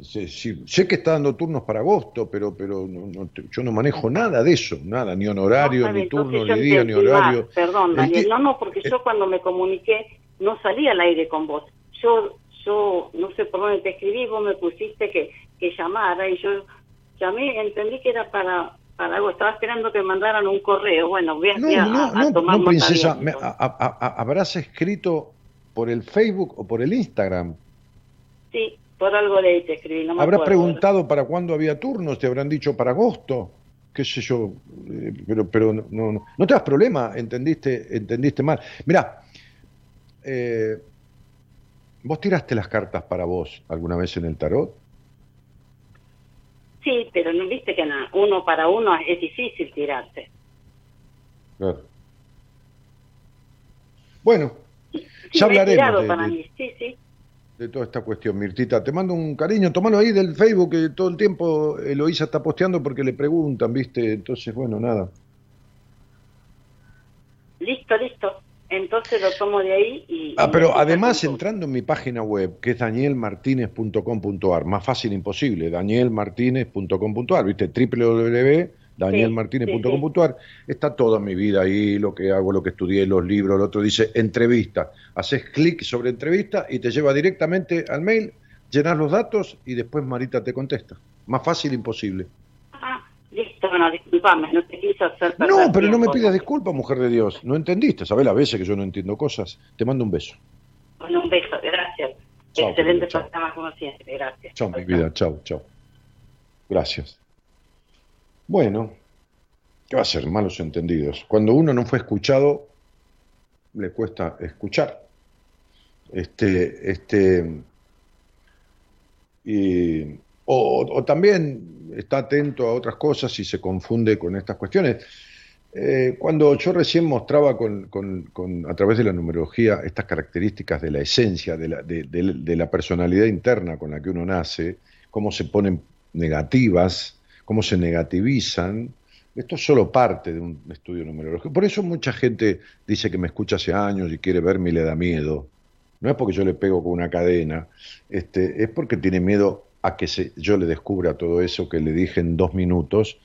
Sé, sí, sé que está dando turnos para agosto, pero, pero no- no yo no manejo nada de eso, nada, ni honorario, No, ni turno, ni día, ni horario. Perdón, El Daniel. No, no, porque yo cuando me comuniqué no salí al aire con vos. Yo, yo no sé por dónde te escribí, vos me pusiste que, que llamara y yo llamé, entendí que era para algo. Estaba esperando que me mandaran un correo. Bueno, voy a, No, a- no, a tomar no, princesa, me- habrás escrito por el Facebook o por el Instagram. Sí, por algo de ahí te escribí. No me Habrás acuerdo. preguntado para cuándo había turnos, te habrán dicho para agosto, qué sé yo, eh, pero, pero no, no, no, no te das problema, entendiste, entendiste mal. Mirá, eh, ¿vos tiraste las cartas para vos alguna vez en el tarot? Pero no viste que na- uno para uno es difícil tirarse. Claro. Bueno, Sí, ya hablaremos de- para de- mí, sí, sí. de toda esta cuestión, Mirtita. Te mando un cariño, tomalo ahí del Facebook, que todo el tiempo Eloísa está posteando porque le preguntan, ¿viste? Entonces, bueno, nada. Listo, listo. Entonces lo tomo de ahí y... Ah, pero además entrando en mi página web, que es danielmartinez.com.ar, más fácil imposible, danielmartinez.com.ar, ¿viste? www.danielmartinez.com.ar, está toda mi vida ahí, lo que hago, lo que estudié, los libros, el otro dice entrevista. Haces clic sobre entrevista y te lleva directamente al mail, llenas los datos y después Marita te contesta. Más fácil imposible. Listo, bueno, disculpame, no te quise hacer No, pero no me pidas disculpas, mujer de Dios. No entendiste, ¿sabes las veces que yo no entiendo cosas? Te mando un beso. Bueno, un beso, gracias. Excelente programa como siempre, gracias. Chao, mi vida, chao, chao. Gracias. Bueno, ¿qué va a ser? Malos entendidos. Cuando uno no fue escuchado, le cuesta escuchar. Este, este, y, o, también está atento a otras cosas y se confunde con estas cuestiones. Eh, cuando yo recién mostraba con, con- a través de la numerología estas características de la esencia, de la, de- de- de la personalidad interna con la que uno nace, cómo se ponen negativas, cómo se negativizan, esto es solo parte de un estudio numerológico. Por eso mucha gente dice que me escucha hace años y quiere verme y le da miedo. No es porque yo le pego con una cadena, este, es porque tiene miedo a que se, yo le descubra todo eso que le dije en dos minutos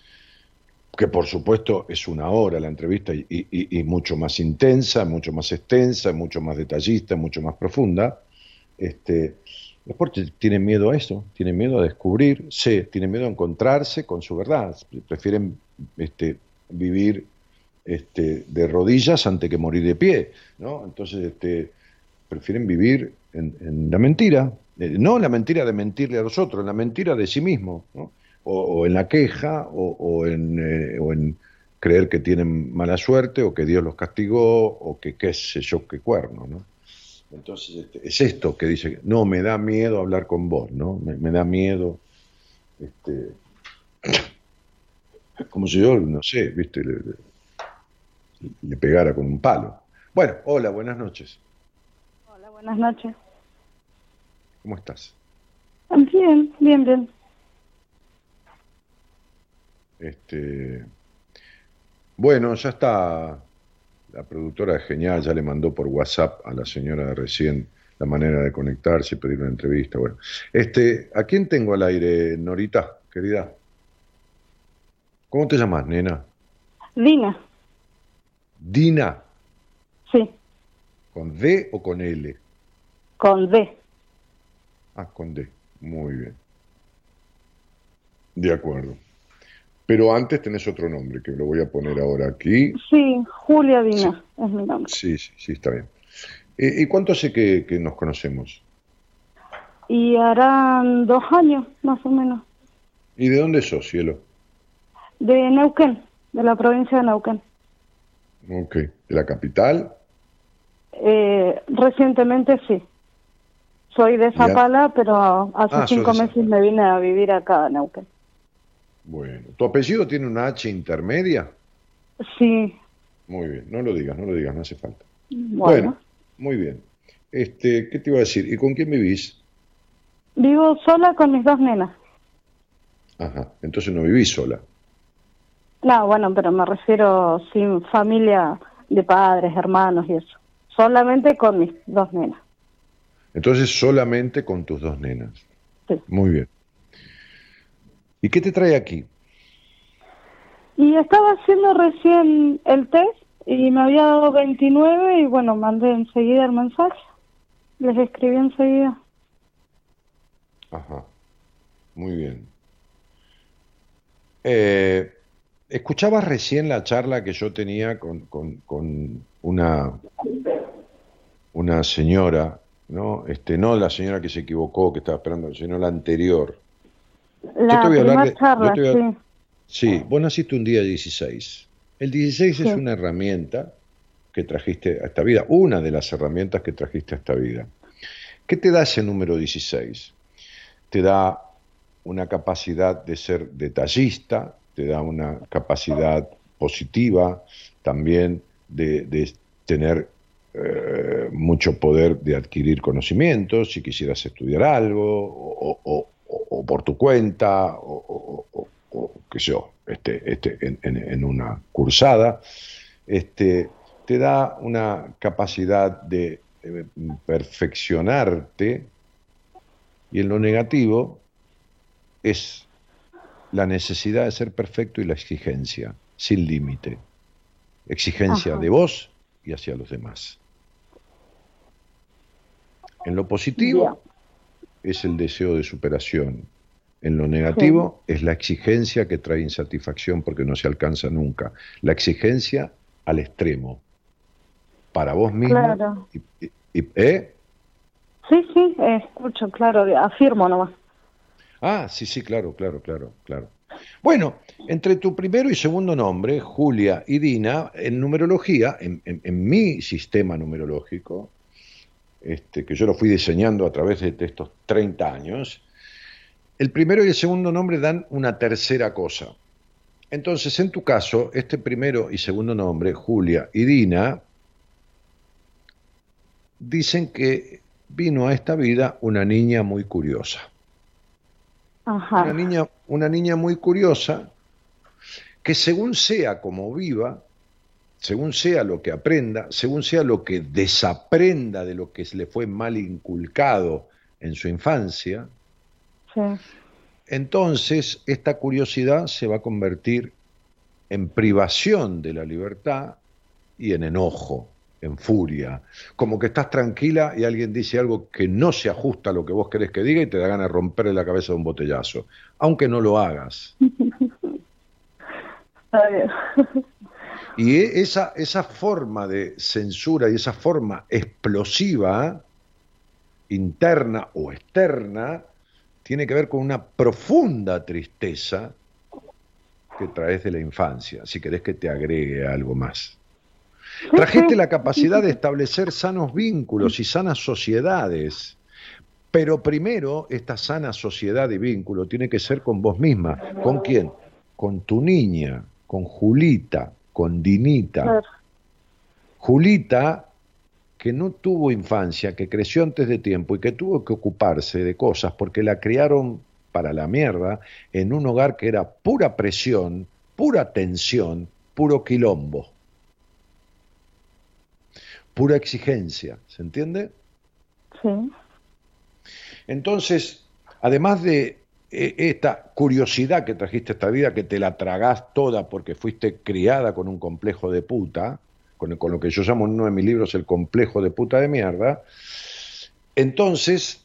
que por supuesto es una hora la entrevista y, mucho más intensa, mucho más extensa, mucho más detallista, mucho más profunda, este, es porque tiene miedo a eso, tiene miedo a descubrir, sí, tiene miedo a encontrarse con su verdad, prefieren este, vivir este, de rodillas antes que morir de pie, ¿no? Entonces, este, prefieren vivir en, la mentira, no en la mentira de mentirle a los otros, la mentira de sí mismo, ¿no? o, o en la queja, o, o en, eh, o en creer que tienen mala suerte, o que Dios los castigó, o que qué sé yo, qué cuerno, ¿no? Entonces, este, es esto que dice, no, me da miedo hablar con vos, ¿no? Me, da miedo, este, como si yo, no sé, viste, le pegara con un palo. Bueno, hola, buenas noches, Hola, buenas noches. ¿Cómo estás? Bien, bien, bien. Este, bueno, ya está. La productora es genial, ya le mandó por WhatsApp a la señora de recién la manera de conectarse y pedir una entrevista. Bueno, este, ¿a quién tengo al aire, Norita, querida? ¿Cómo te llamas, nena? Dina, Dina, sí, ¿con D o con L? con D. Ah, con D. Muy bien. De acuerdo. Pero antes tenés otro nombre que lo voy a poner ahora aquí. Sí, Julia Dina es mi nombre. Sí, sí, sí, está bien. Eh, ¿Y cuánto hace que, que nos conocemos? Y harán dos años, más o menos, ¿Y de dónde sos, cielo? de Neuquén, de la provincia de Neuquén. Ok. ¿De la capital? Eh, recientemente sí. Soy de Zapala, pero hace Ah, cinco meses me vine a vivir acá a Neuquén. Bueno. ¿Tu apellido tiene una H intermedia? Sí, Muy bien. No lo digas, no lo digas, no hace falta. bueno. muy bien. Este, ¿Qué te iba a decir? ¿Y con quién vivís? Vivo sola con mis dos nenas. Ajá. Entonces no vivís sola. No, bueno, pero me refiero sin familia de padres, hermanos y eso. Solamente con mis dos nenas. Entonces solamente con tus dos nenas. Sí. Muy bien. ¿Y qué te trae aquí? Y estaba haciendo recién el test y me había dado 29 y bueno, mandé enseguida el mensaje. Les escribí enseguida. Ajá. Muy bien. Eh, escuchabas recién la charla que yo tenía con, con- con una, una señora, ¿no? Este, no la señora que se equivocó, que estaba esperando, sino la anterior. La te voy a hablar de- yo charla, te voy a- sí. Sí, vos naciste un día 16. El 16 es una herramienta que trajiste a esta vida, una de las herramientas que trajiste a esta vida. ¿Qué te da ese número 16? Te da una capacidad de ser detallista, te da una capacidad positiva también de, de tener eh, mucho poder de adquirir conocimientos, si quisieras estudiar algo, o, o- o por tu cuenta, o, qué sé yo, este, este, en, en- en una cursada, este, te da una capacidad de eh, perfeccionarte y en lo negativo es la necesidad de ser perfecto y la exigencia, sin límite. Exigencia Ajá. de vos y hacia los demás. En lo positivo es el deseo de superación. En lo negativo es la exigencia que trae insatisfacción porque no se alcanza nunca. La exigencia al extremo. Para vos mismo. Claro. y- y- ¿eh? Sí, sí, escucho, claro, afirmo nomás. Ah, sí, sí, claro, claro, claro, claro. Bueno, entre tu primero y segundo nombre, Julia y Dina, en numerología, en, en- en mi sistema numerológico, este, que yo lo fui diseñando a través de, de estos 30 años, el primero y el segundo nombre dan una tercera cosa. Entonces, en tu caso, este primero y segundo nombre, Julia y Dina, dicen que vino a esta vida una niña muy curiosa. Ajá. Una niña, una niña muy curiosa que según sea como viva, según sea lo que aprenda, según sea lo que desaprenda de lo que se le fue mal inculcado en su infancia, Sí. entonces esta curiosidad se va a convertir en privación de la libertad y en enojo, en furia. Como que estás tranquila y alguien dice algo que no se ajusta a lo que vos querés que diga y te da ganas de romperle la cabeza de un botellazo, aunque no lo hagas. Y e- esa, esa forma de censura y esa forma explosiva, interna o externa, tiene que ver con una profunda tristeza que traes de la infancia, si querés que te agregue algo más. Trajiste la capacidad de establecer sanos vínculos y sanas sociedades, pero primero esta sana sociedad y vínculo tiene que ser con vos misma. ¿Con quién? Con tu niña, con Julita, con Dinita. Claro. Julita, que no tuvo infancia, que creció antes de tiempo y que tuvo que ocuparse de cosas porque la criaron para la mierda en un hogar que era pura presión, pura tensión, puro quilombo, pura exigencia, ¿se entiende? Sí. Entonces, además de esta curiosidad que trajiste a esta vida, que te la tragás toda porque fuiste criada con un complejo de puta, con, con lo que yo llamo en uno de mis libros el complejo de puta de mierda, entonces,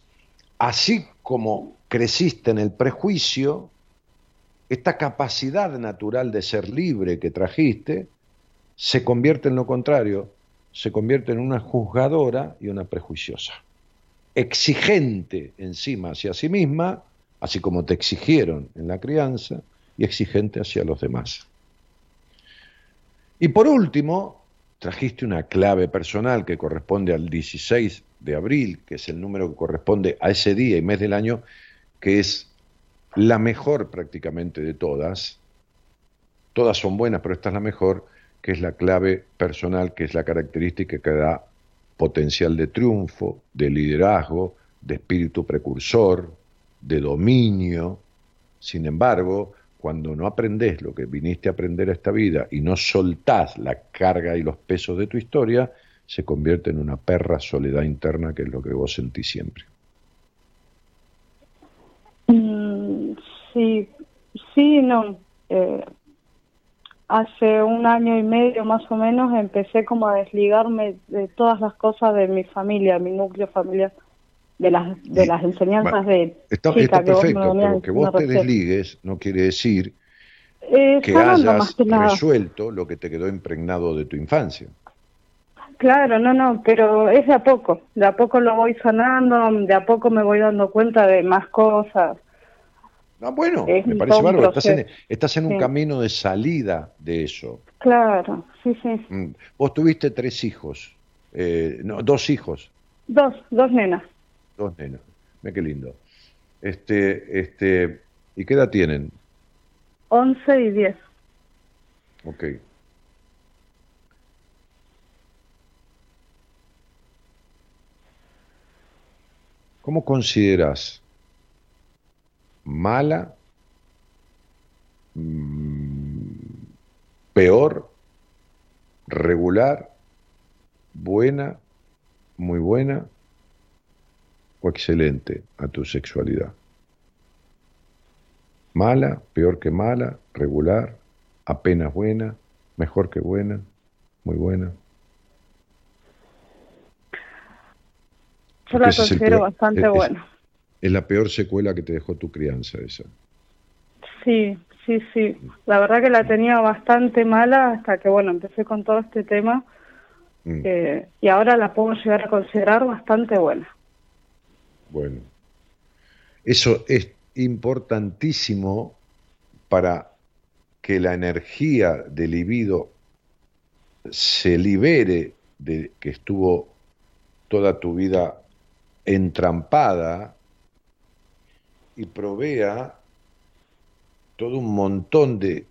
así como creciste en el prejuicio, esta capacidad natural de ser libre que trajiste se convierte en lo contrario, se convierte en una juzgadora y una prejuiciosa. Exigente encima hacia sí misma, así como te exigieron en la crianza, y exigente hacia los demás. Y por último, trajiste una clave personal que corresponde al 16 de abril, que es el número que corresponde a ese día y mes del año, que es la mejor prácticamente de todas. Todas son buenas, pero esta es la mejor, que es la clave personal, que es la característica que da potencial de triunfo, de liderazgo, de espíritu precursor, de dominio. Sin embargo, cuando no aprendés lo que viniste a aprender a esta vida y no soltás la carga y los pesos de tu historia, se convierte en una perra soledad interna, que es lo que vos sentís siempre. Mm, sí, sí, no. Eh, hace un año y medio más o menos empecé como a desligarme de todas las cosas de mi familia, mi núcleo familiar, de las de las enseñanzas de Está, chica está que vos me perfecto, pero que vos te desligues no quiere decir Eh, que hayas que resuelto lo que te quedó impregnado de tu infancia. Claro, no, no, pero es de a poco, de a poco lo voy sanando, de a poco me voy dando cuenta de más cosas. Ah, bueno, Es me parece bárbaro. Estás en, estás en un camino de salida de eso. Claro, sí, sí. Mm. Vos tuviste tres hijos, eh, no, dos hijos, Dos, dos nenas. Dos nenas. Mira qué lindo. Este, este, ¿Y qué edad tienen? 11 y 10. Ok. ¿Cómo consideras mala, mm, peor, regular, buena, muy buena o excelente a tu sexualidad? Mala, peor que mala, regular, apenas buena, mejor que buena, muy buena. Yo la considero bastante buena. Es la peor secuela que te dejó tu crianza esa. Sí, sí, sí. La verdad que la tenía bastante mala hasta que, bueno, empecé con todo este tema. Mm. eh, y ahora la puedo llegar a considerar bastante buena. Bueno, eso es importantísimo para que la energía del libido se libere de que estuvo toda tu vida entrampada y provea todo un montón de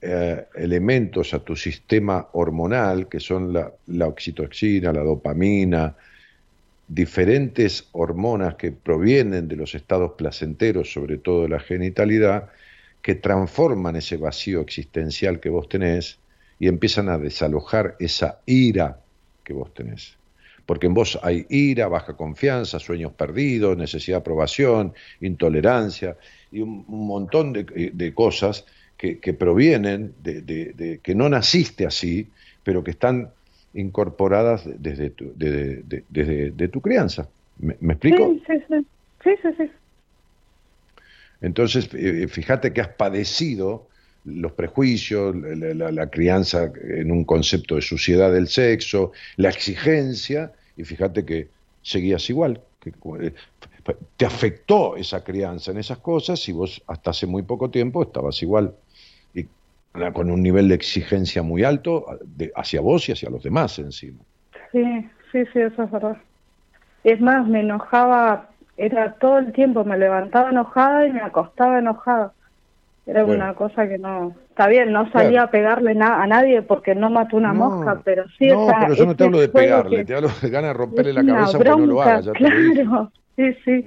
eh, elementos a tu sistema hormonal, que son la, la oxitocina, la dopamina, diferentes hormonas que provienen de los estados placenteros, sobre todo de la genitalidad, que transforman ese vacío existencial que vos tenés y empiezan a desalojar esa ira que vos tenés. Porque en vos hay ira, baja confianza, sueños perdidos, necesidad de aprobación, intolerancia y un, montón de, cosas que, provienen de que no naciste así, pero que están incorporadas desde tu, de- de- desde de tu crianza. ¿Me, me explico? Sí, sí, sí. Sí, sí, sí. Entonces, eh, fíjate que has padecido los prejuicios, la, la- la crianza en un concepto de suciedad del sexo, la exigencia, y fíjate que seguías igual. Que, eh, te afectó esa crianza en esas cosas y vos hasta hace muy poco tiempo estabas igual con un nivel de exigencia muy alto de- hacia vos y hacia los demás encima. Sí, sí, sí, eso es verdad. Es más, me enojaba, era todo el tiempo, me levantaba enojada y me acostaba enojada. Era Bueno. una cosa que no... Está bien, no salía Claro. a pegarle na- a nadie porque no mató una No, mosca, pero sí... no, esa- pero yo no te ese hablo de pegarle, te hablo de ganas de romperle la cabeza porque no lo haga, ya te claro. Sí, sí.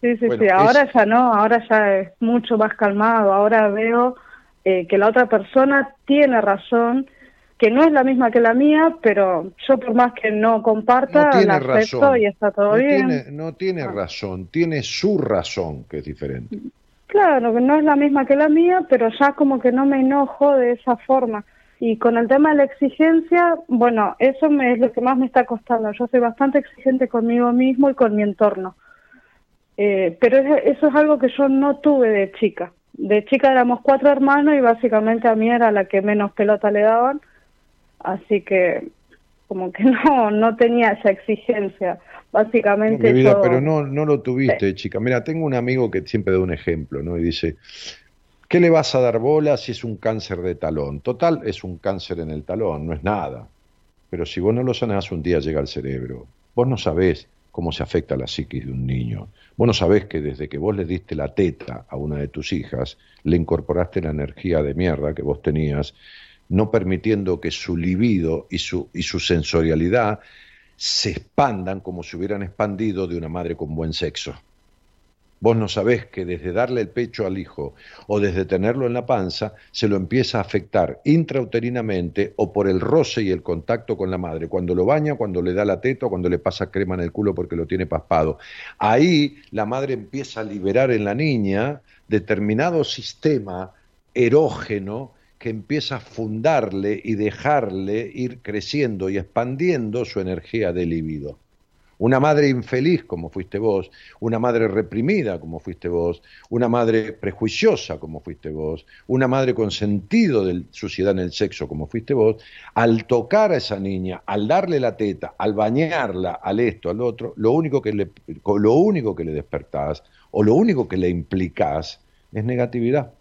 Sí, sí, Bueno, sí. Ahora es- ya no, ahora ya es mucho más calmado. Ahora veo eh, que la otra persona tiene razón, que no es la misma que la mía, pero yo por más que no comparta, no la acepto razón. y está todo no bien. Tiene, no tiene razón, tiene su razón, que es diferente. Claro, que no es la misma que la mía, pero ya como que no me enojo de esa forma. Y con el tema de la exigencia, bueno, eso me, es lo que más me está costando. Yo soy bastante exigente conmigo mismo y con mi entorno. Eh, pero es- eso es algo que yo no tuve de chica. De chica éramos cuatro hermanos y básicamente a mí era la que menos pelota le daban. Así que como que no, no tenía esa exigencia. Básicamente Mi vida, yo- pero no, no lo tuviste, chica. Mira, tengo un amigo que siempre da un ejemplo, ¿no? Y dice, ¿qué le vas a dar bola si es un cáncer de talón? Total, es un cáncer en el talón, no es nada. Pero si vos no lo sanás, un día llega al cerebro. Vos no sabés cómo se afecta la psiquis de un niño. Vos sabés que desde que vos le diste la teta a una de tus hijas, le incorporaste la energía de mierda que vos tenías, no permitiendo que su libido y su, y su sensorialidad se expandan como si hubieran expandido de una madre con buen sexo. Vos no sabés que desde darle el pecho al hijo o desde tenerlo en la panza se lo empieza a afectar intrauterinamente o por el roce y el contacto con la madre, cuando lo baña, cuando le da la teta o cuando le pasa crema en el culo porque lo tiene paspado. Ahí la madre empieza a liberar en la niña determinado sistema erógeno que empieza a fundarle y dejarle ir creciendo y expandiendo su energía de libido. Una madre infeliz como fuiste vos, una madre reprimida como fuiste vos, una madre prejuiciosa como fuiste vos, una madre con sentido de suciedad en el sexo como fuiste vos, al tocar a esa niña, al darle la teta, al bañarla, al esto, al otro, lo único que le, lo único que le despertás o lo único que le implicás es negatividad.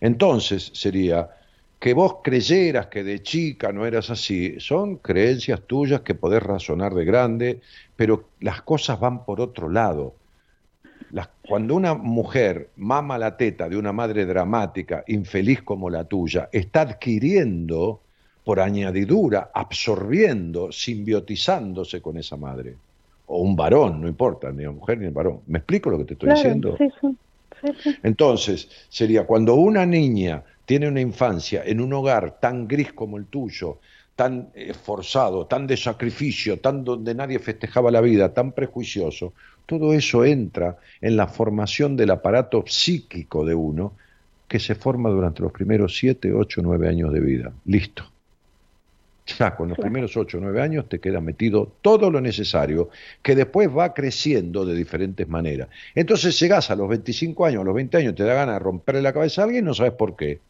Entonces sería que vos creyeras que de chica no eras así, son creencias tuyas que podés razonar de grande, pero las cosas van por otro lado. Las- cuando una mujer mama la teta de una madre dramática, infeliz como la tuya, está adquiriendo por añadidura, absorbiendo, simbiotizándose con esa madre. O un varón, no importa, ni la mujer ni el varón. ¿Me explico lo que te estoy Claro, diciendo? sí, sí, sí, sí. Entonces, sería cuando una niña tiene una infancia en un hogar tan gris como el tuyo, tan esforzado, tan de sacrificio, tan donde nadie festejaba la vida, tan prejuicioso, todo eso entra en la formación del aparato psíquico de uno que se forma durante los primeros 7, 8, 9 años de vida. Listo. Ya con los primeros 8 o 9 años te queda metido todo lo necesario, que después va creciendo de diferentes maneras. Entonces llegás a los 25 años, a los 20 años, te da ganas de romperle la cabeza a alguien y no sabes por qué.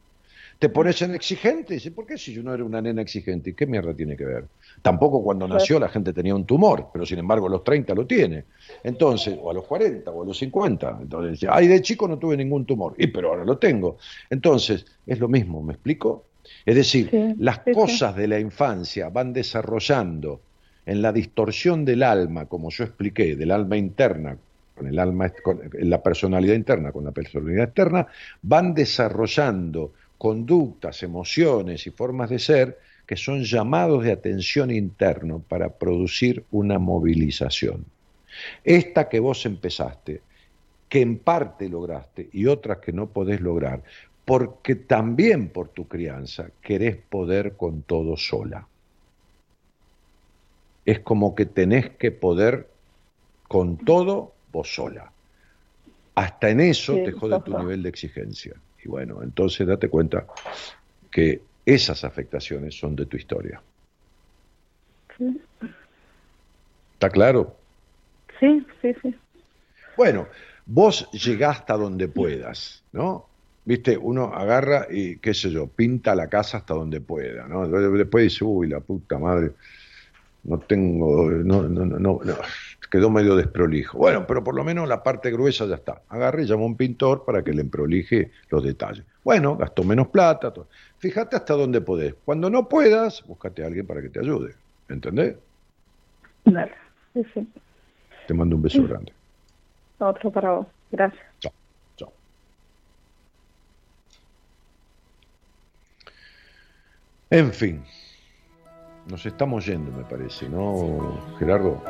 Te pones en exigente y dices, ¿por qué si yo no era una nena exigente? ¿Y qué mierda tiene que ver? Tampoco cuando Claro. nació la gente tenía un tumor, pero sin embargo a los 30 lo tiene. Entonces, o a los 40 o a los 50. Entonces, dice, ay, de chico no tuve ningún tumor, y pero ahora lo tengo. Entonces, es lo mismo, ¿me explico? Es decir, Sí, las sí, sí. cosas de la infancia van desarrollando en la distorsión del alma, como yo expliqué, del alma interna, con el alma, con la personalidad interna, con la personalidad externa, van desarrollando conductas, emociones y formas de ser que son llamados de atención interno para producir una movilización. Esta que vos empezaste, que en parte lograste y otras que no podés lograr, porque también por tu crianza querés poder con todo sola. Es como que tenés que poder con todo vos sola. Hasta en eso te jode tu nivel de exigencia. Y bueno, entonces date cuenta que esas afectaciones son de tu historia. Sí, ¿Está claro? sí, sí, sí. Bueno, vos llegás hasta donde puedas, ¿no? Viste, uno agarra y, qué sé yo, pinta la casa hasta donde pueda, ¿no? Después dice, uy, la puta madre, no tengo, no, no, no, no, no, quedó medio desprolijo. Bueno, pero por lo menos la parte gruesa ya está. Agarra y llama a un pintor para que le prolije los detalles. Bueno, gastó menos plata. todo. Fíjate hasta dónde podés. Cuando no puedas, búscate a alguien para que te ayude. ¿Entendés? Dale. Sí, sí. Te mando un beso grande. Otro para vos. Gracias. Chao. Chao. En fin, nos estamos yendo, me parece, ¿no, Gerardo?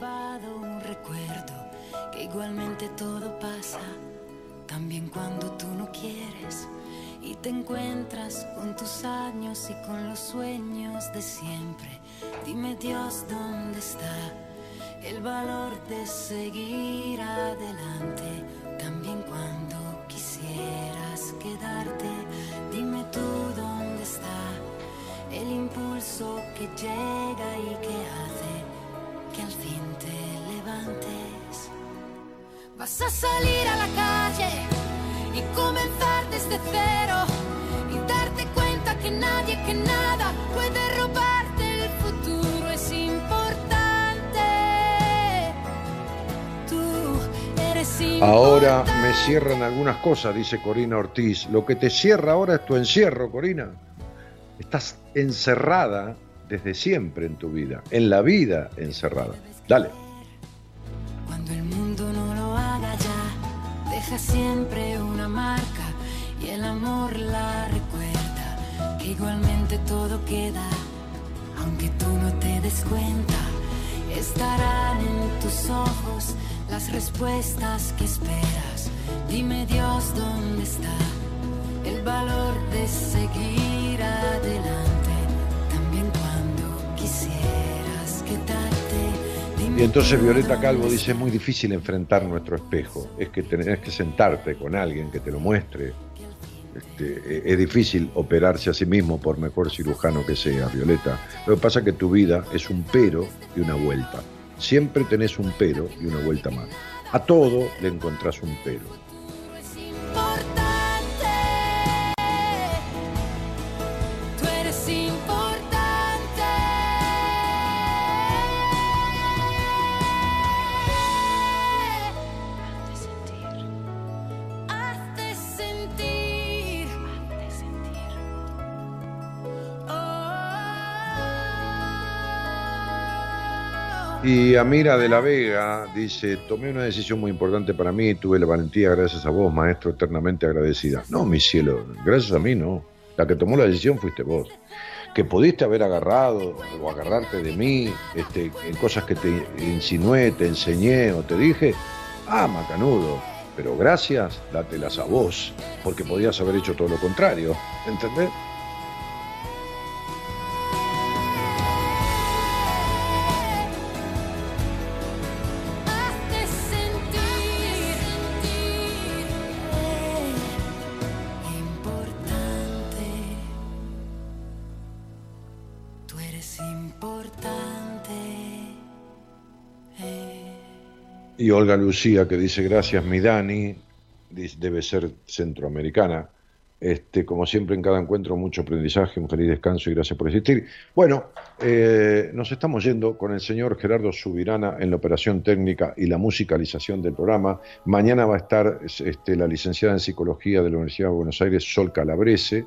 Un recuerdo? Que igualmente todo pasa, también cuando tú no quieres. Y te encuentras con tus años y con los sueños de siempre. Dime Dios, ¿dónde está el valor de seguir adelante? También cuando quisieras quedarte, dime tú dónde está el impulso que llega y que hace que al fin te levantes. Vas a salir a la calle y comenzar desde cero y darte cuenta que nadie, que nada puede robarte el futuro. Es importante. Tú eres importante. Ahora me cierran algunas cosas, dice Corina Ortiz. Lo que te cierra ahora es tu encierro, Corina. Estás encerrada desde siempre en tu vida, en la vida encerrada. Dale. Cuando el mundo no lo haga ya, deja siempre una marca y el amor la recuerda. Que igualmente todo queda, aunque tú no te des cuenta. Estarán en tus ojos las respuestas que esperas. Dime Dios dónde está el valor de seguir adelante. Y entonces Violeta Calvo dice, es muy difícil enfrentar nuestro espejo, es que tenés que sentarte con alguien que te lo muestre. Este, e- es difícil operarse a sí mismo por mejor cirujano que sea, Violeta. Lo que pasa es que tu vida es un pero y una vuelta. Siempre tenés un pero y una vuelta más. A todo le encontrás un pero. Y Amira de la Vega dice, tomé una decisión muy importante para mí, tuve la valentía gracias a vos, maestro, eternamente agradecida. No, mi cielo, gracias a mí no. La que tomó la decisión fuiste vos. Que pudiste haber agarrado o agarrarte de mí este, en cosas que te insinué, te enseñé o te dije, ah, macanudo. Pero gracias, dátelas a vos, porque podías haber hecho todo lo contrario. ¿Entendés? Olga Lucía que dice gracias mi Dani, debe ser centroamericana. Este, como siempre en cada encuentro mucho aprendizaje, un feliz descanso y gracias por existir. Bueno, eh, nos estamos yendo con el señor Gerardo Subirana en la operación técnica y la musicalización del programa. Mañana va a estar este, la licenciada en psicología de la Universidad de Buenos Aires, Sol Calabrese,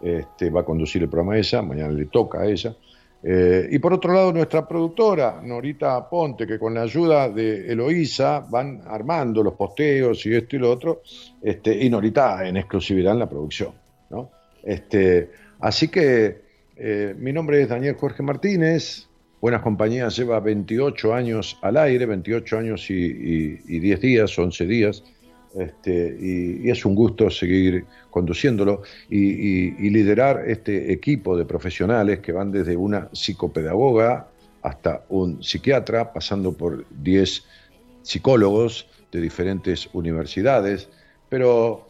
este, va a conducir el programa ella, mañana le toca a ella. Eh, y por otro lado, nuestra productora, Norita Ponte, que con la ayuda de Eloísa van armando los posteos y esto y lo otro, este, y Norita en exclusividad en la producción. ¿no? Este, así que eh, mi nombre es Daniel Jorge Martínez, Buenas Compañías lleva 28 años al aire, 28 años y, y- y 10 días, 11 días, este, y, es un gusto seguir conduciéndolo y liderar este equipo de profesionales que van desde una psicopedagoga hasta un psiquiatra, pasando por 10 psicólogos de diferentes universidades, pero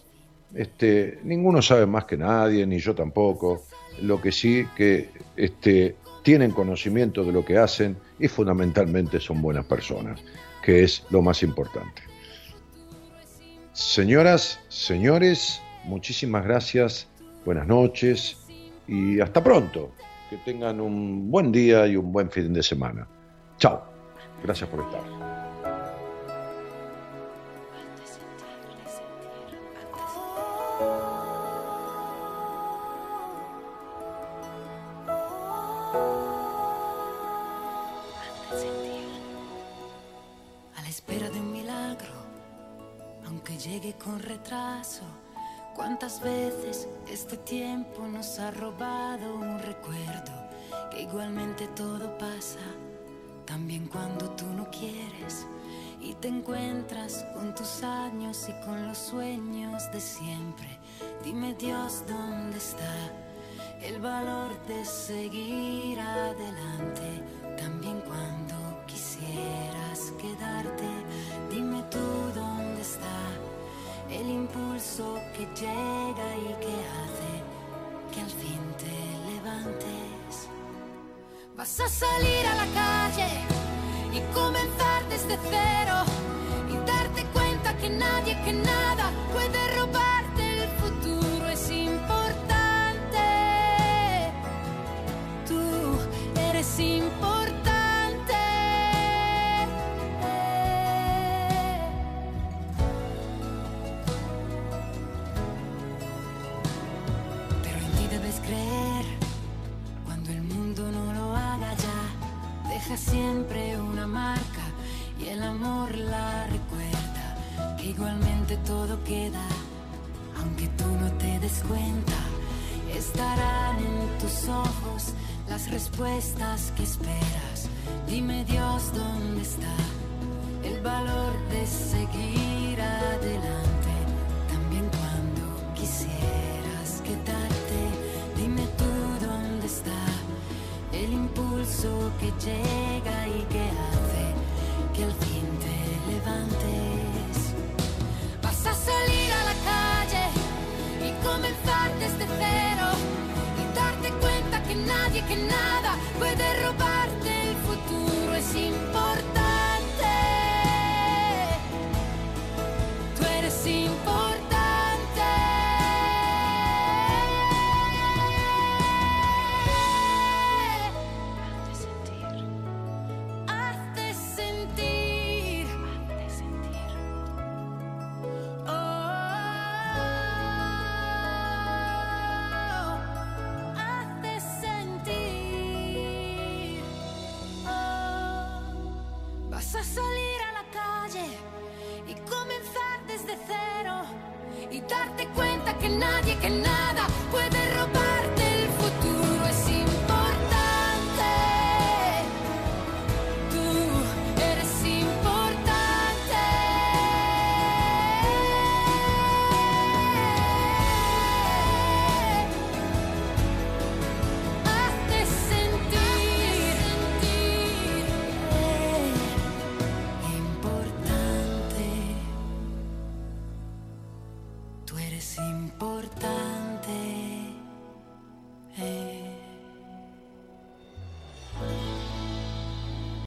este, ninguno sabe más que nadie, ni yo tampoco. Lo que sí que este, tienen conocimiento de lo que hacen y fundamentalmente son buenas personas, que es lo más importante. Señoras, señores, muchísimas gracias, buenas noches y hasta pronto. Que tengan un buen día y un buen fin de semana. Chao. Gracias por estar. Encuentras con tus años y con los sueños de siempre. Dime Dios, ¿dónde está el valor de seguir adelante? También cuando quisieras quedarte, dime tú dónde está el impulso que llega y que hace que al fin te levantes. Vas a salir a la calle y comenzar desde cero y darte cuenta que nadie, que nada puede robarte el futuro. Es importante. Tú eres importante. Pero en ti debes creer cuando el mundo no lo haga ya. Deja siempre una marca el amor la recuerda. Que igualmente todo queda, aunque tú no te des cuenta. Estarán en tus ojos las respuestas que esperas. Dime Dios dónde está el valor de seguir adelante. También cuando quisieras quedarte, dime tú dónde está el impulso que llega y que nadie, que nada puede robarte